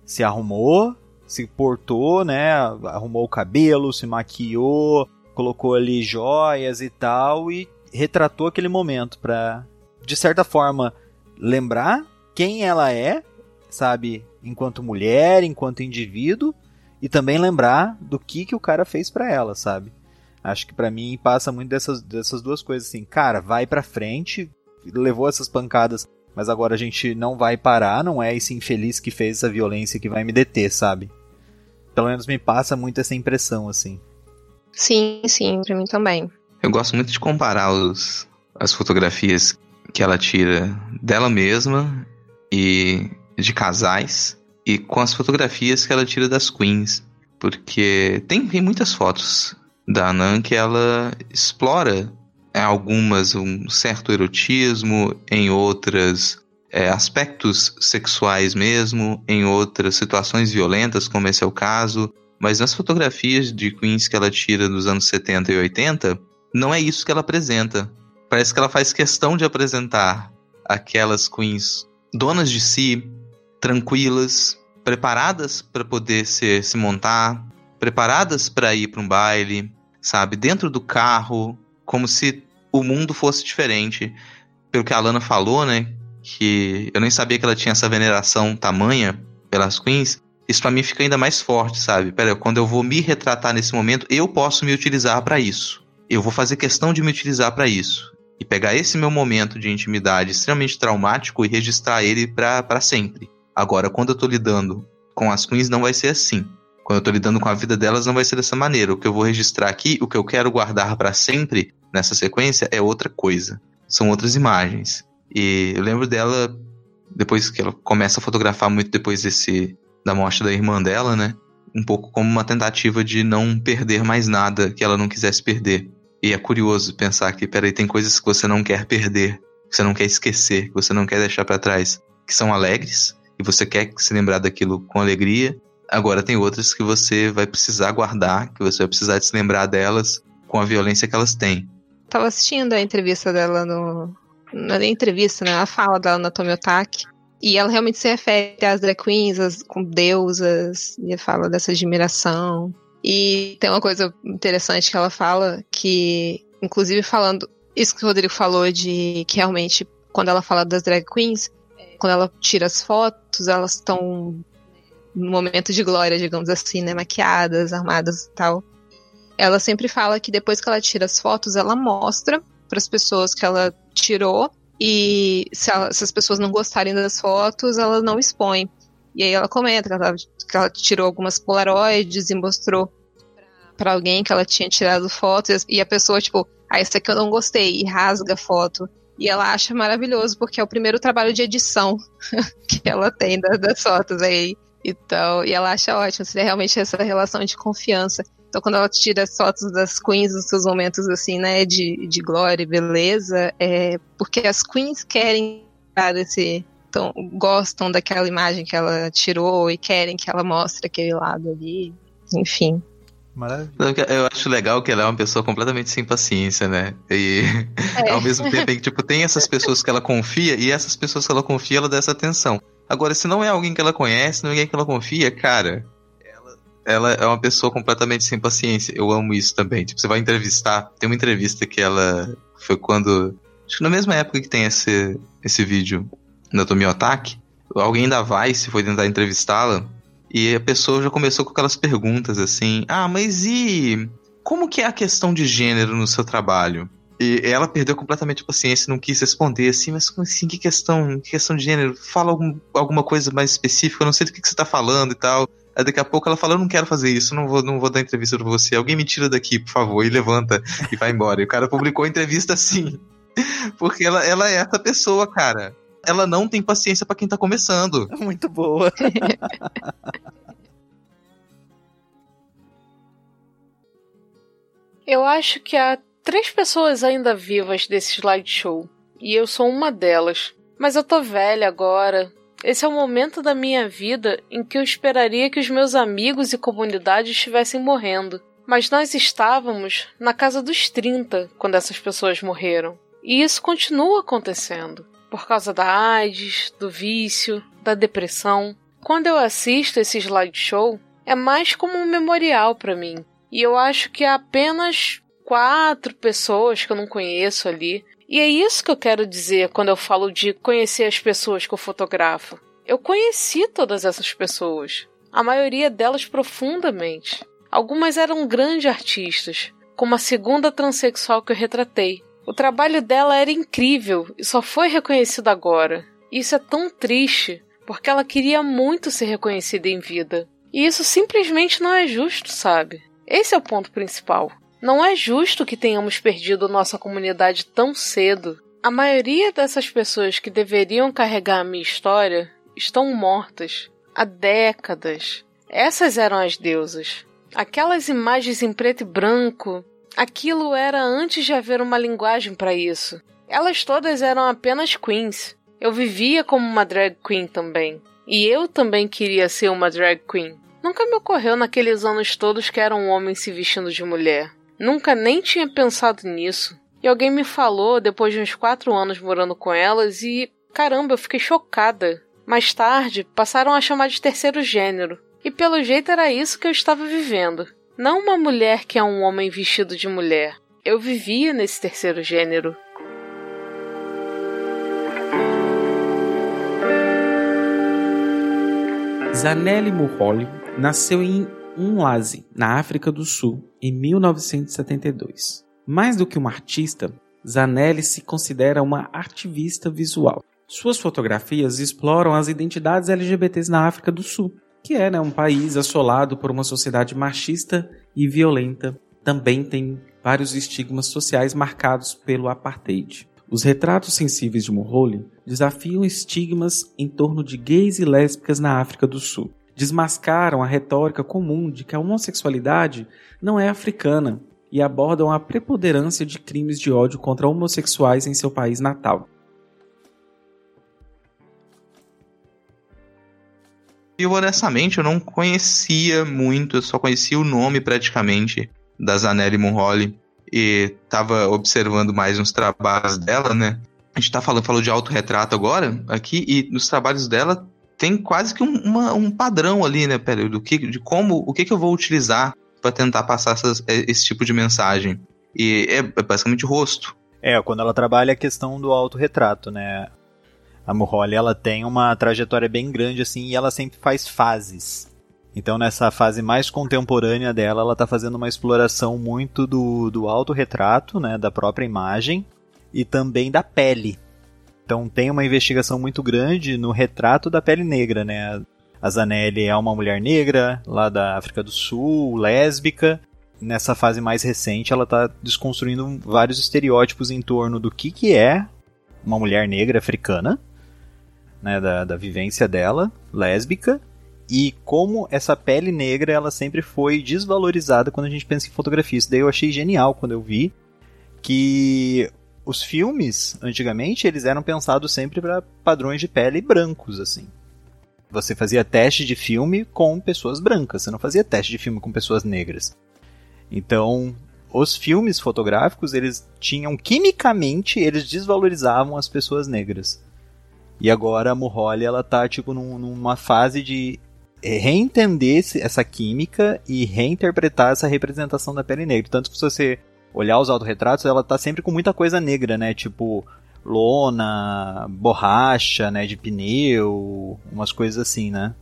se arrumou, se portou, né? Arrumou o cabelo, se maquiou, colocou ali joias e tal e retratou aquele momento para de certa forma lembrar quem ela é, sabe, enquanto mulher, enquanto indivíduo e também lembrar do que que o cara fez para ela, sabe? Acho que para mim passa muito dessas, dessas duas coisas assim. Cara, vai pra frente, levou essas pancadas, mas agora a gente não vai parar, não é esse infeliz que fez essa violência que vai me deter, sabe? Pelo menos me passa muito essa impressão, assim. Sim, sim, pra mim também. Eu gosto muito de comparar os, as fotografias que ela tira dela mesma e de casais e com as fotografias que ela tira das queens. Porque tem, tem muitas fotos da Anan que ela explora em algumas um certo erotismo, em outras é, aspectos sexuais mesmo, em outras situações violentas, como esse é o caso. Mas nas fotografias de Queens que ela tira dos anos 70 e 80, não é isso que ela apresenta. Parece que ela faz questão de apresentar aquelas Queens donas de si, tranquilas, preparadas para poder se, se montar, preparadas para ir para um baile, sabe? Dentro do carro, como se o mundo fosse diferente. Pelo que a Alana falou, né? Que eu nem sabia que ela tinha essa veneração tamanha pelas queens. Isso para mim fica ainda mais forte, sabe? Pera, quando eu vou me retratar nesse momento, eu posso me utilizar para isso. Eu vou fazer questão de me utilizar para isso. E pegar esse meu momento de intimidade extremamente traumático e registrar ele para sempre. Agora, quando eu tô lidando com as queens, não vai ser assim. Quando eu tô lidando com a vida delas, não vai ser dessa maneira. O que eu vou registrar aqui, o que eu quero guardar para sempre nessa sequência é outra coisa. São outras imagens. E eu lembro dela, depois que ela começa a fotografar muito depois desse da morte da irmã dela, né? Um pouco como uma tentativa de não perder mais nada que ela não quisesse perder. E é curioso pensar que, peraí, tem coisas que você não quer perder, que você não quer esquecer, que você não quer deixar para trás, que são alegres, e você quer se lembrar daquilo com alegria. Agora tem outras que você vai precisar guardar, que você vai precisar se lembrar delas com a violência que elas têm. Tava assistindo a entrevista dela no. Na entrevista, né? A fala dela na Tomiotaki. E ela realmente se refere às drag queens, as, com deusas, e fala dessa admiração. E tem uma coisa interessante que ela fala, que, inclusive falando, isso que o Rodrigo falou de que realmente, quando ela fala das drag queens, quando ela tira as fotos, elas estão no momento de glória, digamos assim, né? Maquiadas, armadas e tal. Ela sempre fala que depois que ela tira as fotos, ela mostra para as pessoas que ela tirou e se, ela, se, as pessoas não gostarem das fotos, ela não expõe. E aí ela comenta que ela, que ela tirou algumas polaroids e mostrou para alguém que ela tinha tirado fotos e a pessoa, tipo, ah, essa aqui eu não gostei, e rasga a foto. E ela acha maravilhoso, porque é o primeiro trabalho de edição que ela tem das, das fotos aí. Então, e ela acha ótimo, seria realmente essa relação de confiança. Então, quando ela tira as fotos das queens nos seus momentos, assim, né, de, de glória e beleza, é porque as queens querem esse. Então, gostam daquela imagem que ela tirou e querem que ela mostre aquele lado ali. Enfim. Maravilha. Eu acho legal que ela é uma pessoa completamente sem paciência, né? E é. ao mesmo tempo que, tipo, tem essas pessoas que ela confia e essas pessoas que ela confia, ela dá essa atenção. Agora, se não é alguém que ela conhece, não é alguém que ela confia, cara, ela é uma pessoa completamente sem paciência. Eu amo isso também. Tipo, você vai entrevistar. Tem uma entrevista que ela foi quando. Acho que na mesma época que tem esse, esse vídeo da Tomi Otaki, alguém da Vice foi tentar entrevistá-la. E a pessoa já começou com aquelas perguntas assim: Ah, mas e. Como que é a questão de gênero no seu trabalho? E ela perdeu completamente a paciência e não quis responder assim, mas como assim? Que questão, que questão de gênero? Fala algum, alguma coisa mais específica, eu não sei do que, que você tá falando e tal. Aí daqui a pouco ela fala, eu não quero fazer isso, não vou, não vou dar entrevista pra você. Alguém me tira daqui, por favor, e levanta e vai embora. E o cara publicou a entrevista assim. Porque ela, ela é essa pessoa, cara. Ela não tem paciência para quem tá começando. Muito boa. eu acho que há três pessoas ainda vivas desse slideshow. E eu sou uma delas. Mas eu tô velha agora, esse é o momento da minha vida em que eu esperaria que os meus amigos e comunidade estivessem morrendo. Mas nós estávamos na casa dos 30 quando essas pessoas morreram. E isso continua acontecendo. Por causa da AIDS, do vício, da depressão. Quando eu assisto esse slideshow, é mais como um memorial para mim. E eu acho que há apenas quatro pessoas que eu não conheço ali e é isso que eu quero dizer quando eu falo de conhecer as pessoas que eu fotografo. Eu conheci todas essas pessoas, a maioria delas profundamente. Algumas eram grandes artistas, como a segunda transexual que eu retratei. O trabalho dela era incrível e só foi reconhecido agora. Isso é tão triste, porque ela queria muito ser reconhecida em vida. E isso simplesmente não é justo, sabe? Esse é o ponto principal. Não é justo que tenhamos perdido nossa comunidade tão cedo. A maioria dessas pessoas que deveriam carregar a minha história estão mortas há décadas. Essas eram as deusas. Aquelas imagens em preto e branco, aquilo era antes de haver uma linguagem para isso. Elas todas eram apenas queens. Eu vivia como uma drag queen também. E eu também queria ser uma drag queen. Nunca me ocorreu naqueles anos todos que era um homem se vestindo de mulher. Nunca nem tinha pensado nisso. E alguém me falou depois de uns quatro anos morando com elas e caramba, eu fiquei chocada. Mais tarde, passaram a chamar de terceiro gênero. E pelo jeito era isso que eu estava vivendo. Não uma mulher que é um homem vestido de mulher. Eu vivia nesse terceiro gênero. Zanelli Murholi nasceu em Umlazi, na África do Sul, em 1972. Mais do que uma artista, Zanelli se considera uma ativista visual. Suas fotografias exploram as identidades LGBTs na África do Sul, que é né, um país assolado por uma sociedade machista e violenta. Também tem vários estigmas sociais marcados pelo apartheid. Os retratos sensíveis de Moholi desafiam estigmas em torno de gays e lésbicas na África do Sul. Desmascaram a retórica comum de que a homossexualidade não é africana e abordam a preponderância de crimes de ódio contra homossexuais em seu país natal. Eu honestamente eu não conhecia muito, eu só conhecia o nome praticamente da Zanelli Monroli e tava observando mais uns trabalhos dela, né? A gente tá falando falou de autorretrato agora aqui e nos trabalhos dela tem quase que um, uma, um padrão ali, né, pera, do que, de como, o que, que eu vou utilizar para tentar passar essas, é, esse tipo de mensagem. E é, é basicamente rosto. É, quando ela trabalha a questão do autorretrato, né? A Mulholly, ela tem uma trajetória bem grande, assim, e ela sempre faz fases. Então, nessa fase mais contemporânea dela, ela está fazendo uma exploração muito do, do autorretrato, né, da própria imagem, e também da pele. Então, tem uma investigação muito grande no retrato da pele negra, né? A Zanelli é uma mulher negra, lá da África do Sul, lésbica. Nessa fase mais recente, ela está desconstruindo vários estereótipos em torno do que, que é uma mulher negra africana, né, da, da vivência dela, lésbica, e como essa pele negra ela sempre foi desvalorizada quando a gente pensa em fotografia. Isso daí eu achei genial quando eu vi que os filmes antigamente eles eram pensados sempre para padrões de pele brancos assim. Você fazia teste de filme com pessoas brancas, você não fazia teste de filme com pessoas negras. Então, os filmes fotográficos, eles tinham quimicamente, eles desvalorizavam as pessoas negras. E agora a Mulholly, ela tá tipo num, numa fase de reentender essa química e reinterpretar essa representação da pele negra. Tanto que se você olhar os autorretratos, ela tá sempre com muita coisa negra, né? Tipo lona, borracha, né, de pneu, umas coisas assim, né?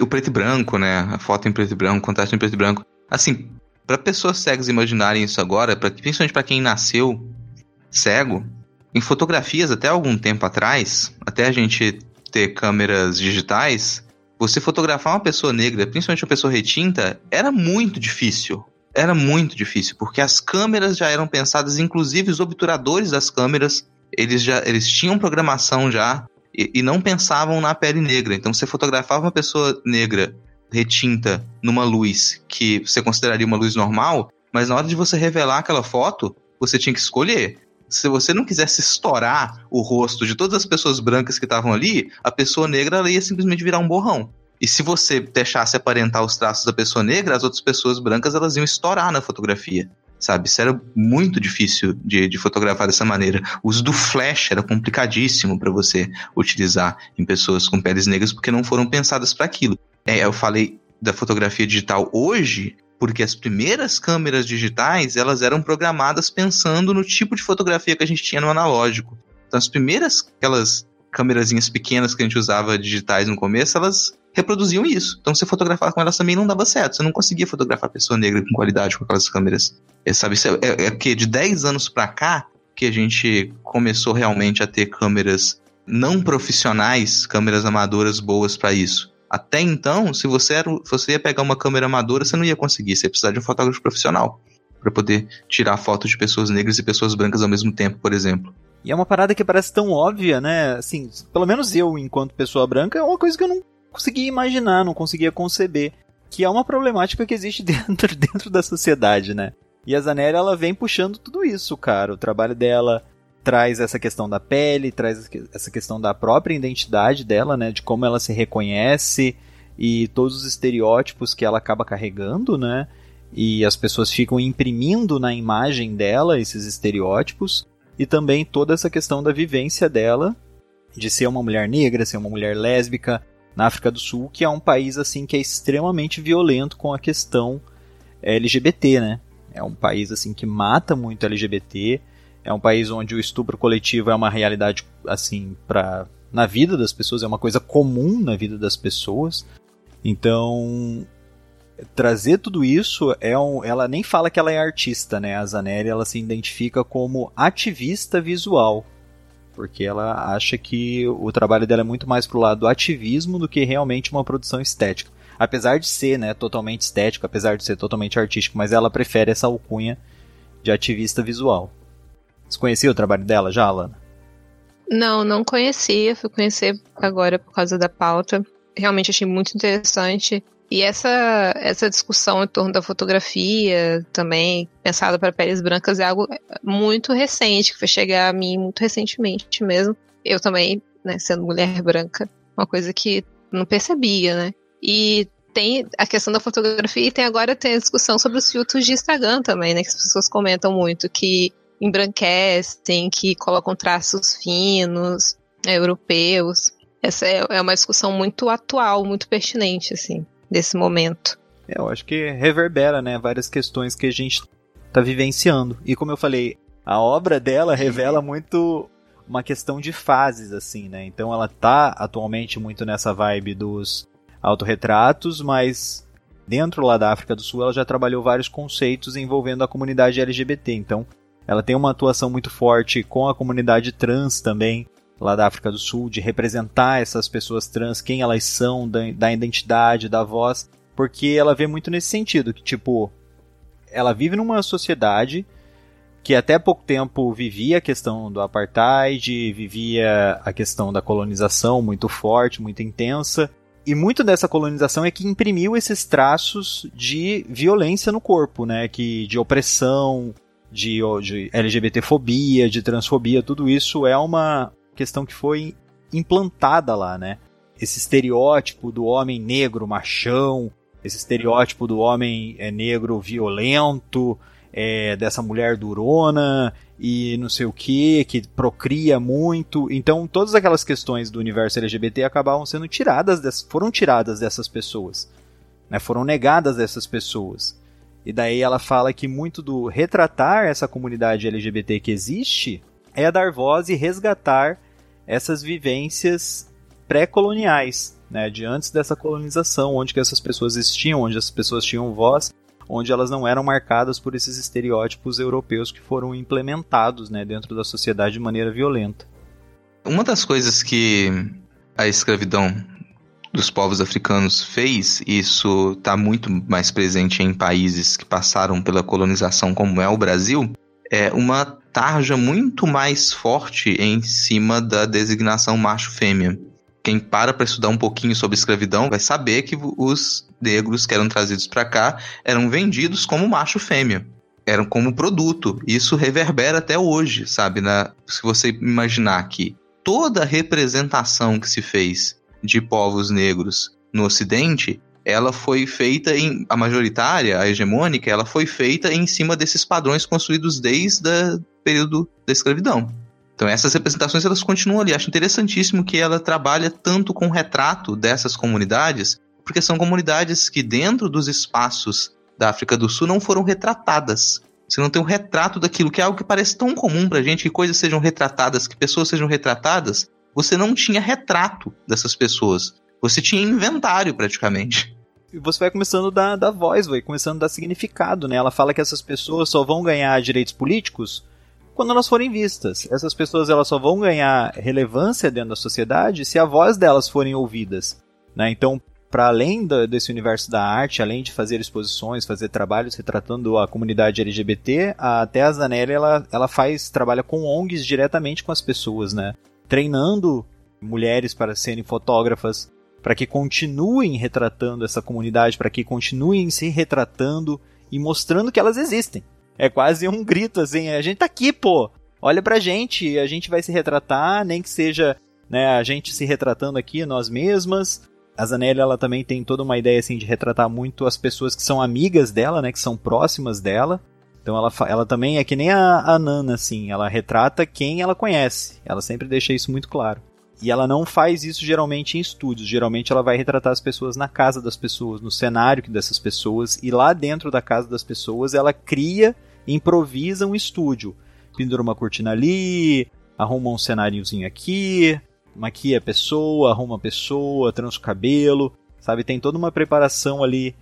O preto e branco, né? A foto em preto e branco, contraste em preto e branco. Assim, para pessoas cegas imaginarem isso agora, pra, principalmente para quem nasceu cego, em fotografias até algum tempo atrás, até a gente ter câmeras digitais, você fotografar uma pessoa negra, principalmente uma pessoa retinta, era muito difícil. Era muito difícil, porque as câmeras já eram pensadas, inclusive os obturadores das câmeras, eles já eles tinham programação já e, e não pensavam na pele negra. Então você fotografava uma pessoa negra retinta numa luz que você consideraria uma luz normal, mas na hora de você revelar aquela foto, você tinha que escolher se você não quisesse estourar o rosto de todas as pessoas brancas que estavam ali, a pessoa negra ia simplesmente virar um borrão. E se você deixasse aparentar os traços da pessoa negra, as outras pessoas brancas elas iam estourar na fotografia. Sabe? Isso era muito difícil de, de fotografar dessa maneira. O uso do flash era complicadíssimo para você utilizar em pessoas com peles negras porque não foram pensadas para aquilo. É, eu falei da fotografia digital hoje, porque as primeiras câmeras digitais elas eram programadas pensando no tipo de fotografia que a gente tinha no analógico. Então as primeiras aquelas câmerazinhas pequenas que a gente usava digitais no começo, elas reproduziam isso. Então você fotografar com elas também não dava certo. Você não conseguia fotografar pessoa negra com qualidade com aquelas câmeras. É, sabe, é, é, é que de 10 anos para cá que a gente começou realmente a ter câmeras não profissionais, câmeras amadoras boas para isso. Até então, se você, era, você ia pegar uma câmera amadora, você não ia conseguir. Você ia precisar de um fotógrafo profissional para poder tirar fotos de pessoas negras e pessoas brancas ao mesmo tempo, por exemplo. E é uma parada que parece tão óbvia, né? Assim, pelo menos eu, enquanto pessoa branca, é uma coisa que eu não conseguia imaginar, não conseguia conceber. que é uma problemática que existe dentro, dentro da sociedade, né? E a Zanélia, ela vem puxando tudo isso, cara. O trabalho dela traz essa questão da pele, traz essa questão da própria identidade dela, né? De como ela se reconhece e todos os estereótipos que ela acaba carregando, né? E as pessoas ficam imprimindo na imagem dela esses estereótipos. E também toda essa questão da vivência dela, de ser uma mulher negra, ser uma mulher lésbica, na África do Sul, que é um país assim que é extremamente violento com a questão LGBT, né? É um país assim que mata muito LGBT, é um país onde o estupro coletivo é uma realidade assim para na vida das pessoas, é uma coisa comum na vida das pessoas. Então, trazer tudo isso é um, ela nem fala que ela é artista, né? A Zaneri ela se identifica como ativista visual, porque ela acha que o trabalho dela é muito mais pro lado do ativismo do que realmente uma produção estética. Apesar de ser, né, totalmente estético, apesar de ser totalmente artístico, mas ela prefere essa alcunha de ativista visual. Você conhecia o trabalho dela já, Alana? Não, não conhecia, fui conhecer agora por causa da pauta. Realmente achei muito interessante. E essa, essa discussão em torno da fotografia também, pensada para peles brancas, é algo muito recente, que foi chegar a mim muito recentemente mesmo. Eu também, né, sendo mulher branca, uma coisa que não percebia, né? E tem a questão da fotografia e tem agora tem a discussão sobre os filtros de Instagram também, né? Que as pessoas comentam muito, que embranquecem, que colocam traços finos, né, europeus. Essa é, é uma discussão muito atual, muito pertinente, assim, desse momento. É, eu acho que reverbera, né, várias questões que a gente está vivenciando. E como eu falei, a obra dela revela muito uma questão de fases, assim, né? Então ela tá atualmente muito nessa vibe dos autorretratos, mas dentro lá da África do Sul ela já trabalhou vários conceitos envolvendo a comunidade LGBT. Então ela tem uma atuação muito forte com a comunidade trans também, lá da África do Sul, de representar essas pessoas trans, quem elas são, da, da identidade, da voz, porque ela vê muito nesse sentido, que tipo, ela vive numa sociedade que até pouco tempo vivia a questão do apartheid, vivia a questão da colonização muito forte, muito intensa, e muito dessa colonização é que imprimiu esses traços de violência no corpo, né, que de opressão, de, de LGBTfobia, de transfobia, tudo isso é uma questão que foi implantada lá, né? Esse estereótipo do homem negro machão, esse estereótipo do homem é, negro violento, é, dessa mulher durona e não sei o que, que procria muito. Então, todas aquelas questões do universo LGBT acabavam sendo tiradas, foram tiradas dessas pessoas, né? foram negadas dessas pessoas. E daí ela fala que muito do retratar essa comunidade LGBT que existe é dar voz e resgatar essas vivências pré-coloniais, né, de antes dessa colonização, onde que essas pessoas existiam, onde as pessoas tinham voz, onde elas não eram marcadas por esses estereótipos europeus que foram implementados, né, dentro da sociedade de maneira violenta. Uma das coisas que a escravidão dos povos africanos fez, isso está muito mais presente em países que passaram pela colonização, como é o Brasil, é uma tarja muito mais forte em cima da designação macho-fêmea. Quem para para estudar um pouquinho sobre escravidão vai saber que os negros que eram trazidos para cá eram vendidos como macho-fêmea. Eram como produto. Isso reverbera até hoje, sabe? Na, se você imaginar que toda a representação que se fez de povos negros no Ocidente, ela foi feita em a majoritária, a hegemônica, ela foi feita em cima desses padrões construídos desde o período da escravidão. Então essas representações elas continuam ali. Acho interessantíssimo que ela trabalha tanto com o retrato dessas comunidades, porque são comunidades que dentro dos espaços da África do Sul não foram retratadas. Você não tem um retrato daquilo que é algo que parece tão comum pra gente, que coisas sejam retratadas, que pessoas sejam retratadas, você não tinha retrato dessas pessoas. Você tinha inventário praticamente. E você vai começando da, da voz, vai começando a dar significado, né? Ela fala que essas pessoas só vão ganhar direitos políticos quando elas forem vistas. Essas pessoas elas só vão ganhar relevância dentro da sociedade se a voz delas forem ouvidas. Né? Então, para além da, desse universo da arte, além de fazer exposições, fazer trabalhos retratando a comunidade LGBT, a, até a Zanelli ela, ela faz trabalha com ONGs diretamente com as pessoas, né? treinando mulheres para serem fotógrafas, para que continuem retratando essa comunidade, para que continuem se retratando e mostrando que elas existem. É quase um grito assim, a gente tá aqui, pô. Olha pra gente, a gente vai se retratar, nem que seja, né, a gente se retratando aqui nós mesmas. A Zanelli, ela também tem toda uma ideia assim de retratar muito as pessoas que são amigas dela, né, que são próximas dela. Então ela, ela também é que nem a, a Nana, assim, ela retrata quem ela conhece. Ela sempre deixa isso muito claro. E ela não faz isso geralmente em estúdios. Geralmente ela vai retratar as pessoas na casa das pessoas, no cenário dessas pessoas. E lá dentro da casa das pessoas ela cria, improvisa um estúdio. Pendura uma cortina ali, arruma um cenáriozinho aqui, maquia a pessoa, arruma a pessoa, trança o cabelo, sabe? Tem toda uma preparação ali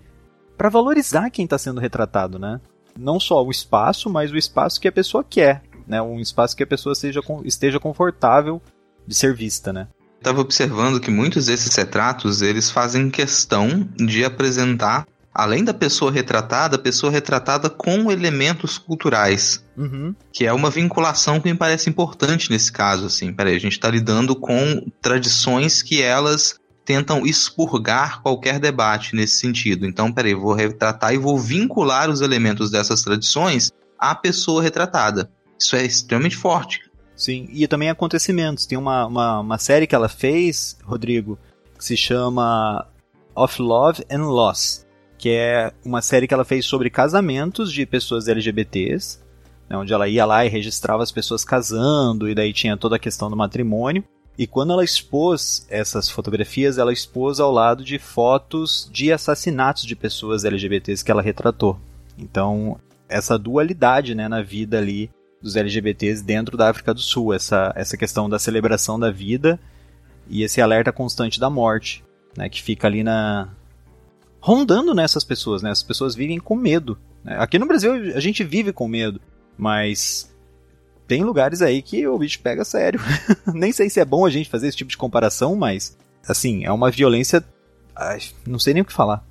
para valorizar quem está sendo retratado, né? Não só o espaço, mas o espaço que a pessoa quer, né? Um espaço que a pessoa seja, esteja confortável de ser vista, né? Estava observando que muitos desses retratos eles fazem questão de apresentar, além da pessoa retratada, a pessoa retratada com elementos culturais, uhum. que é uma vinculação que me parece importante nesse caso. Assim, peraí, a gente está lidando com tradições que elas tentam expurgar qualquer debate nesse sentido. Então, peraí, vou retratar e vou vincular os elementos dessas tradições à pessoa retratada. Isso é extremamente forte. Sim, e também acontecimentos. Tem uma, uma, uma série que ela fez, Rodrigo, que se chama Of Love and Loss, que é uma série que ela fez sobre casamentos de pessoas LGBTs, né, onde ela ia lá e registrava as pessoas casando, e daí tinha toda a questão do matrimônio. E quando ela expôs essas fotografias, ela expôs ao lado de fotos de assassinatos de pessoas LGBTs que ela retratou. Então, essa dualidade né, na vida ali dos LGBTs dentro da África do Sul, essa, essa questão da celebração da vida e esse alerta constante da morte, né, que fica ali na rondando nessas pessoas, né? As pessoas vivem com medo. Né? Aqui no Brasil a gente vive com medo, mas tem lugares aí que o bicho pega sério. Nem sei se é bom a gente fazer esse tipo de comparação, mas assim, é uma violência, ai, não sei nem o que falar.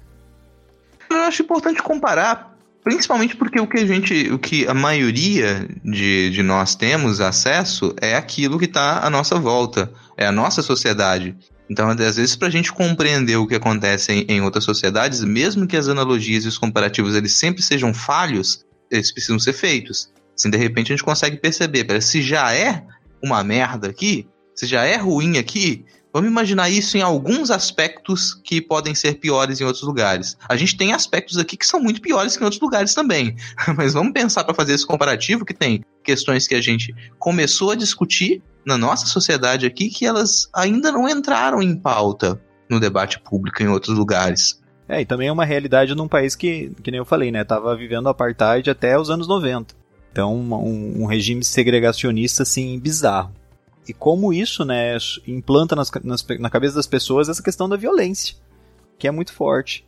Eu acho importante comparar Principalmente porque o que a gente, o que a maioria de, de nós temos acesso é aquilo que está à nossa volta, é a nossa sociedade. Então, às vezes, para a gente compreender o que acontece em, em, outras sociedades, mesmo que as analogias e os comparativos eles sempre sejam falhos, eles precisam ser feitos. Assim, de repente, a gente consegue perceber, se já é uma merda aqui, se já é ruim aqui, Vamos imaginar isso em alguns aspectos que podem ser piores em outros lugares. A gente tem aspectos aqui que são muito piores que em outros lugares também. Mas vamos pensar para fazer esse comparativo que tem questões que a gente começou a discutir na nossa sociedade aqui que elas ainda não entraram em pauta no debate público em outros lugares. É, e também é uma realidade num país que, que nem eu falei, né, tava vivendo apartheid até os anos 90. Então, um, um regime segregacionista, assim, bizarro e como isso, né, implanta nas, nas, na cabeça das pessoas essa questão da violência, que é muito forte.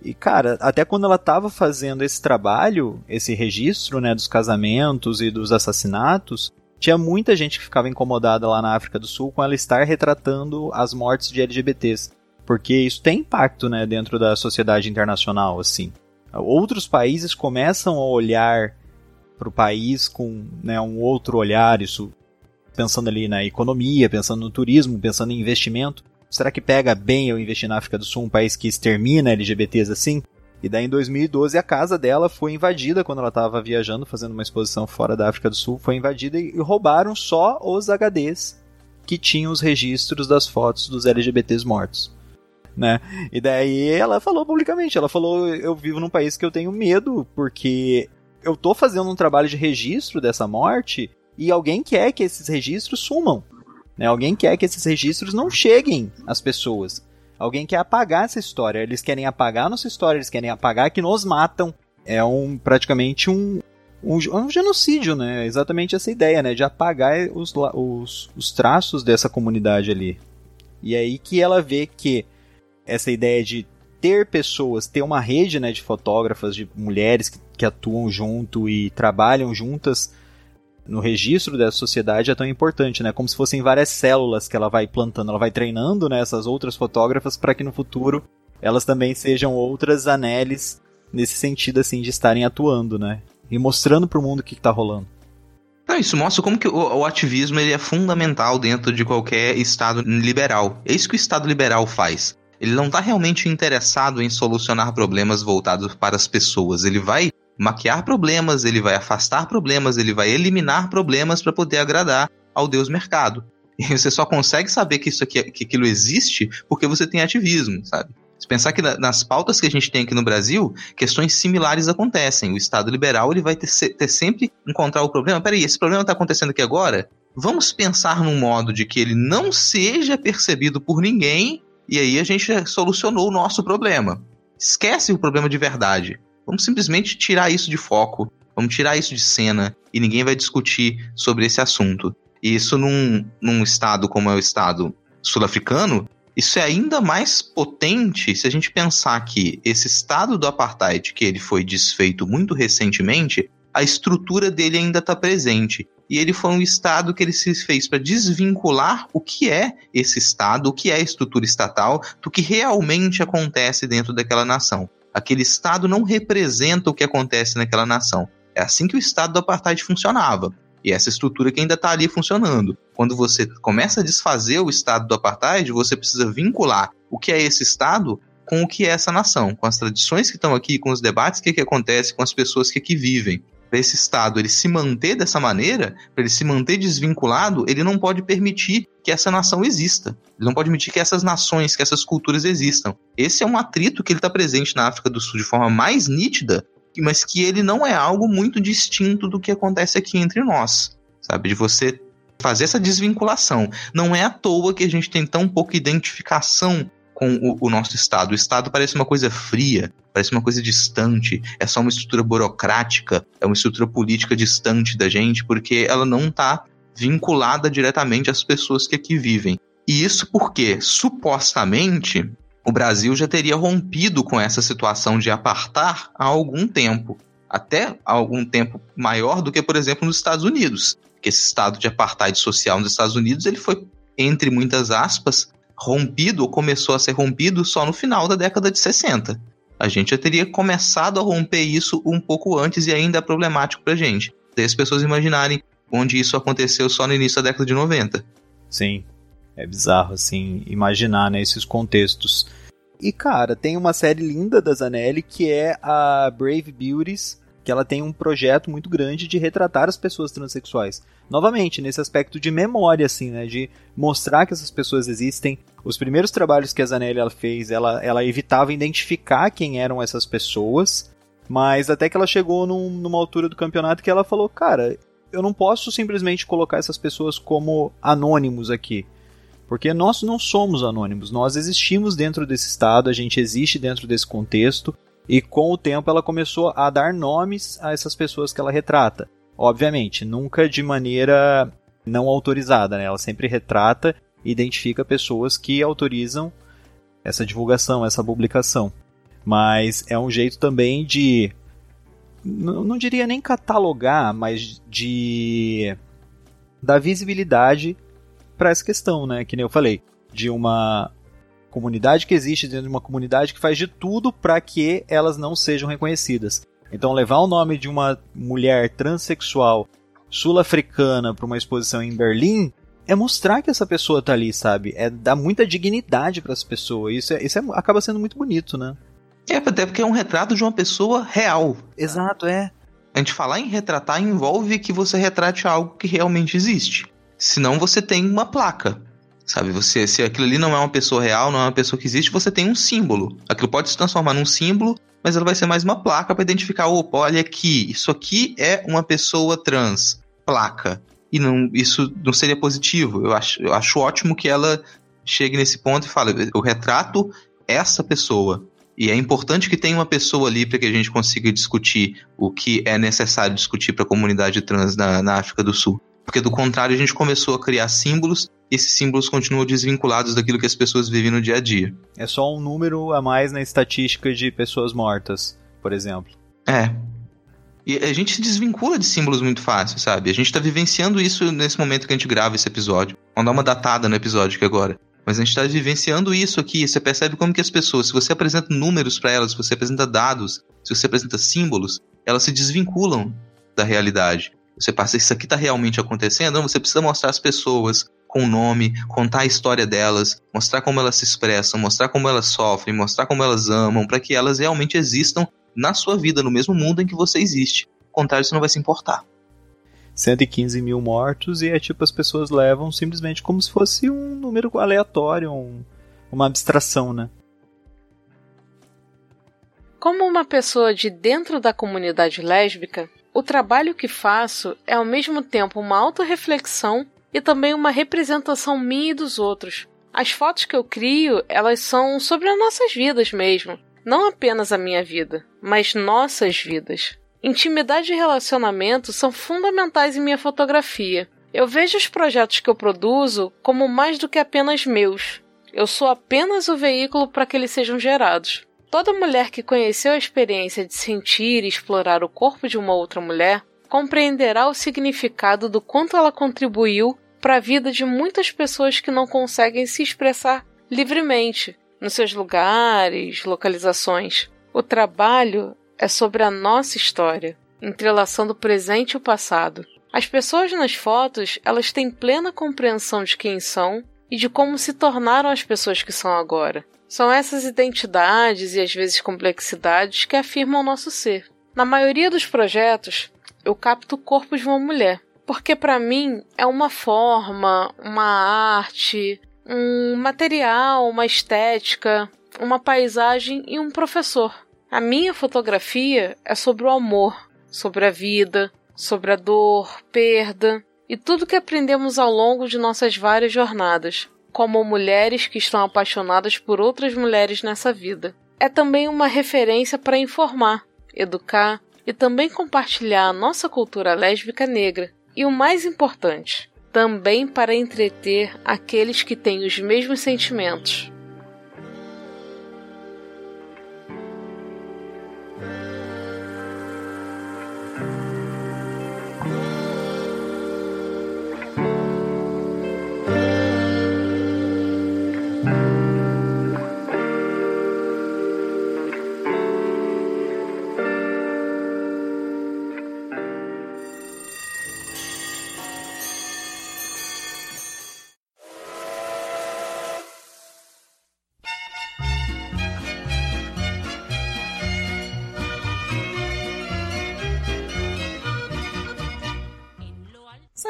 E, cara, até quando ela estava fazendo esse trabalho, esse registro, né, dos casamentos e dos assassinatos, tinha muita gente que ficava incomodada lá na África do Sul com ela estar retratando as mortes de LGBTs. Porque isso tem impacto, né, dentro da sociedade internacional, assim. Outros países começam a olhar para o país com né, um outro olhar, isso pensando ali na economia, pensando no turismo, pensando em investimento. Será que pega bem eu investir na África do Sul, um país que extermina LGBTs assim? E daí em 2012 a casa dela foi invadida quando ela estava viajando, fazendo uma exposição fora da África do Sul, foi invadida e roubaram só os HDs que tinham os registros das fotos dos LGBTs mortos. Né? E daí ela falou publicamente, ela falou, eu vivo num país que eu tenho medo porque eu tô fazendo um trabalho de registro dessa morte e alguém quer que esses registros sumam. Né? Alguém quer que esses registros não cheguem às pessoas. Alguém quer apagar essa história. Eles querem apagar nossa história, eles querem apagar que nos matam. É um praticamente um, um, um genocídio, né? Exatamente essa ideia, né? De apagar os, os, os traços dessa comunidade ali. E é aí que ela vê que essa ideia de ter pessoas, ter uma rede né, de fotógrafas, de mulheres que, que atuam junto e trabalham juntas no registro dessa sociedade é tão importante, né? Como se fossem várias células que ela vai plantando, ela vai treinando né, essas outras fotógrafas para que no futuro elas também sejam outras anélis nesse sentido assim de estarem atuando, né? E mostrando para o mundo o que está rolando. Não, isso mostra como que o, o, ativismo ele é fundamental dentro de qualquer Estado liberal. É isso que o Estado liberal faz. Ele não está realmente interessado em solucionar problemas voltados para as pessoas. Ele vai maquiar problemas, ele vai afastar problemas, ele vai eliminar problemas para poder agradar ao Deus mercado. E você só consegue saber que isso aqui, que aquilo existe porque você tem ativismo, sabe? Se pensar que nas pautas que a gente tem aqui no Brasil, questões similares acontecem. O Estado liberal ele vai ter, ter sempre encontrar o problema. Peraí, esse problema está acontecendo aqui agora? Vamos pensar num modo de que ele não seja percebido por ninguém e aí a gente solucionou o nosso problema. Esquece o problema de verdade. Vamos simplesmente tirar isso de foco. Vamos tirar isso de cena e ninguém vai discutir sobre esse assunto. E isso num, num estado como é o estado sul-africano, isso é ainda mais potente se a gente pensar que esse estado do apartheid, que ele foi desfeito muito recentemente, a estrutura dele ainda está presente. E ele foi um estado que ele se fez para desvincular o que é esse estado, o que é a estrutura estatal, do que realmente acontece dentro daquela nação. Aquele estado não representa o que acontece naquela nação. É assim que o estado do apartheid funcionava. E essa estrutura que ainda está ali funcionando. Quando você começa a desfazer o estado do apartheid, você precisa vincular o que é esse estado com o que é essa nação, com as tradições que estão aqui, com os debates que, que acontecem, com as pessoas que aqui vivem. Para esse estado ele se manter dessa maneira, para ele se manter desvinculado, ele não pode permitir que essa nação exista. Ele não pode permitir que essas nações, que essas culturas existam. Esse é um atrito que ele está presente na África do Sul de forma mais nítida mas que ele não é algo muito distinto do que acontece aqui entre nós, sabe? De você fazer essa desvinculação. Não é à toa que a gente tem tão pouca identificação com o, o, nosso Estado. O Estado parece uma coisa fria, parece uma coisa distante, é só uma estrutura burocrática, é uma estrutura política distante da gente, porque ela não está vinculada diretamente às pessoas que aqui vivem. E isso porque, supostamente, o Brasil já teria rompido com essa situação de apartar há algum tempo. Até algum tempo maior do que, por exemplo, nos Estados Unidos. Que esse estado de apartheid social nos Estados Unidos ele foi, entre muitas aspas, rompido ou começou a ser rompido só no final da década de 60. A gente já teria começado a romper isso um pouco antes e ainda é problemático pra gente. Daí as pessoas imaginarem onde isso aconteceu só no início da década de 90. Sim. É bizarro, assim, imaginar, né, esses contextos. E, cara, tem uma série linda da Zanelli que é a Brave Beauties, que ela tem um projeto muito grande de retratar as pessoas transexuais. Novamente, nesse aspecto de memória, assim, né, de mostrar que essas pessoas existem. Os primeiros trabalhos que a Zanelli ela fez, ela, ela evitava identificar quem eram essas pessoas, mas até que ela chegou num, numa altura do campeonato que ela falou, cara, eu não posso simplesmente colocar essas pessoas como anônimos aqui. Porque nós não somos anônimos, nós existimos dentro desse estado, a gente existe dentro desse contexto, e com o tempo ela começou a dar nomes a essas pessoas que ela retrata. Obviamente, nunca de maneira não autorizada, né? Ela sempre retrata e identifica pessoas que autorizam essa divulgação, essa publicação. Mas é um jeito também de. Não diria nem catalogar, mas de. dar visibilidade para essa questão, né? Que nem eu falei, de uma comunidade que existe dentro de uma comunidade que faz de tudo para que elas não sejam reconhecidas. Então, levar o nome de uma mulher transexual sul-africana para uma exposição em Berlim é mostrar que essa pessoa tá ali, sabe? É dar muita dignidade para essa pessoa. Isso, é, isso é, acaba sendo muito bonito, né? É, até porque é um retrato de uma pessoa real. Exato, é. A gente falar em retratar envolve que você retrate algo que realmente existe. Senão você tem uma placa. Sabe, você, se aquilo ali não é uma pessoa real, não é uma pessoa que existe, você tem um símbolo. Aquilo pode se transformar num símbolo, mas ela vai ser mais uma placa para identificar, opa, olha aqui, isso aqui é uma pessoa trans. Placa. E não, isso não seria positivo. Eu acho, eu acho ótimo que ela chegue nesse ponto e fale, eu retrato essa pessoa. E é importante que tenha uma pessoa ali para que a gente consiga discutir o que é necessário discutir para a comunidade trans na, na África do Sul. Porque do contrário, a gente começou a criar símbolos e esses símbolos continuam desvinculados daquilo que as pessoas vivem no dia a dia. É só um número a mais na estatística de pessoas mortas, por exemplo. É. E a gente se desvincula de símbolos muito fácil, sabe? A gente tá vivenciando isso nesse momento que a gente grava esse episódio. Vamos dar uma datada no episódio aqui agora. Mas a gente está vivenciando isso aqui. Você percebe como que as pessoas, se você apresenta números para elas, se você apresenta dados, se você apresenta símbolos, elas se desvinculam da realidade. Você passa, isso aqui está realmente acontecendo? Não, você precisa mostrar às pessoas com o nome, contar a história delas, mostrar como elas se expressam, mostrar como elas sofrem, mostrar como elas amam, para que elas realmente existam na sua vida, no mesmo mundo em que você existe. Ao contrário, você não vai se importar. 115 mil mortos e é tipo as pessoas levam simplesmente como se fosse um número aleatório, um, uma abstração, né? Como uma pessoa de dentro da comunidade lésbica, o trabalho que faço é ao mesmo tempo uma autorreflexão e também uma representação minha e dos outros. As fotos que eu crio, elas são sobre as nossas vidas mesmo. Não apenas a minha vida, mas nossas vidas. Intimidade e relacionamento são fundamentais em minha fotografia. Eu vejo os projetos que eu produzo como mais do que apenas meus. Eu sou apenas o veículo para que eles sejam gerados. Toda mulher que conheceu a experiência de sentir e explorar o corpo de uma outra mulher compreenderá o significado do quanto ela contribuiu para a vida de muitas pessoas que não conseguem se expressar livremente nos seus lugares, localizações. O trabalho é sobre a nossa história, entrelaçando o presente e o passado. As pessoas nas fotos, elas têm plena compreensão de quem são e de como se tornaram as pessoas que são agora. São essas identidades e às vezes complexidades que afirmam o nosso ser. Na maioria dos projetos, eu capto o corpo de uma mulher, porque para mim é uma forma, uma arte, um material, uma estética, uma paisagem e um professor. A minha fotografia é sobre o amor, sobre a vida, sobre a dor, perda e tudo que aprendemos ao longo de nossas várias jornadas como mulheres que estão apaixonadas por outras mulheres nessa vida. É também uma referência para informar, educar e também compartilhar a nossa cultura lésbica negra. E o mais importante, também para entreter aqueles que têm os mesmos sentimentos.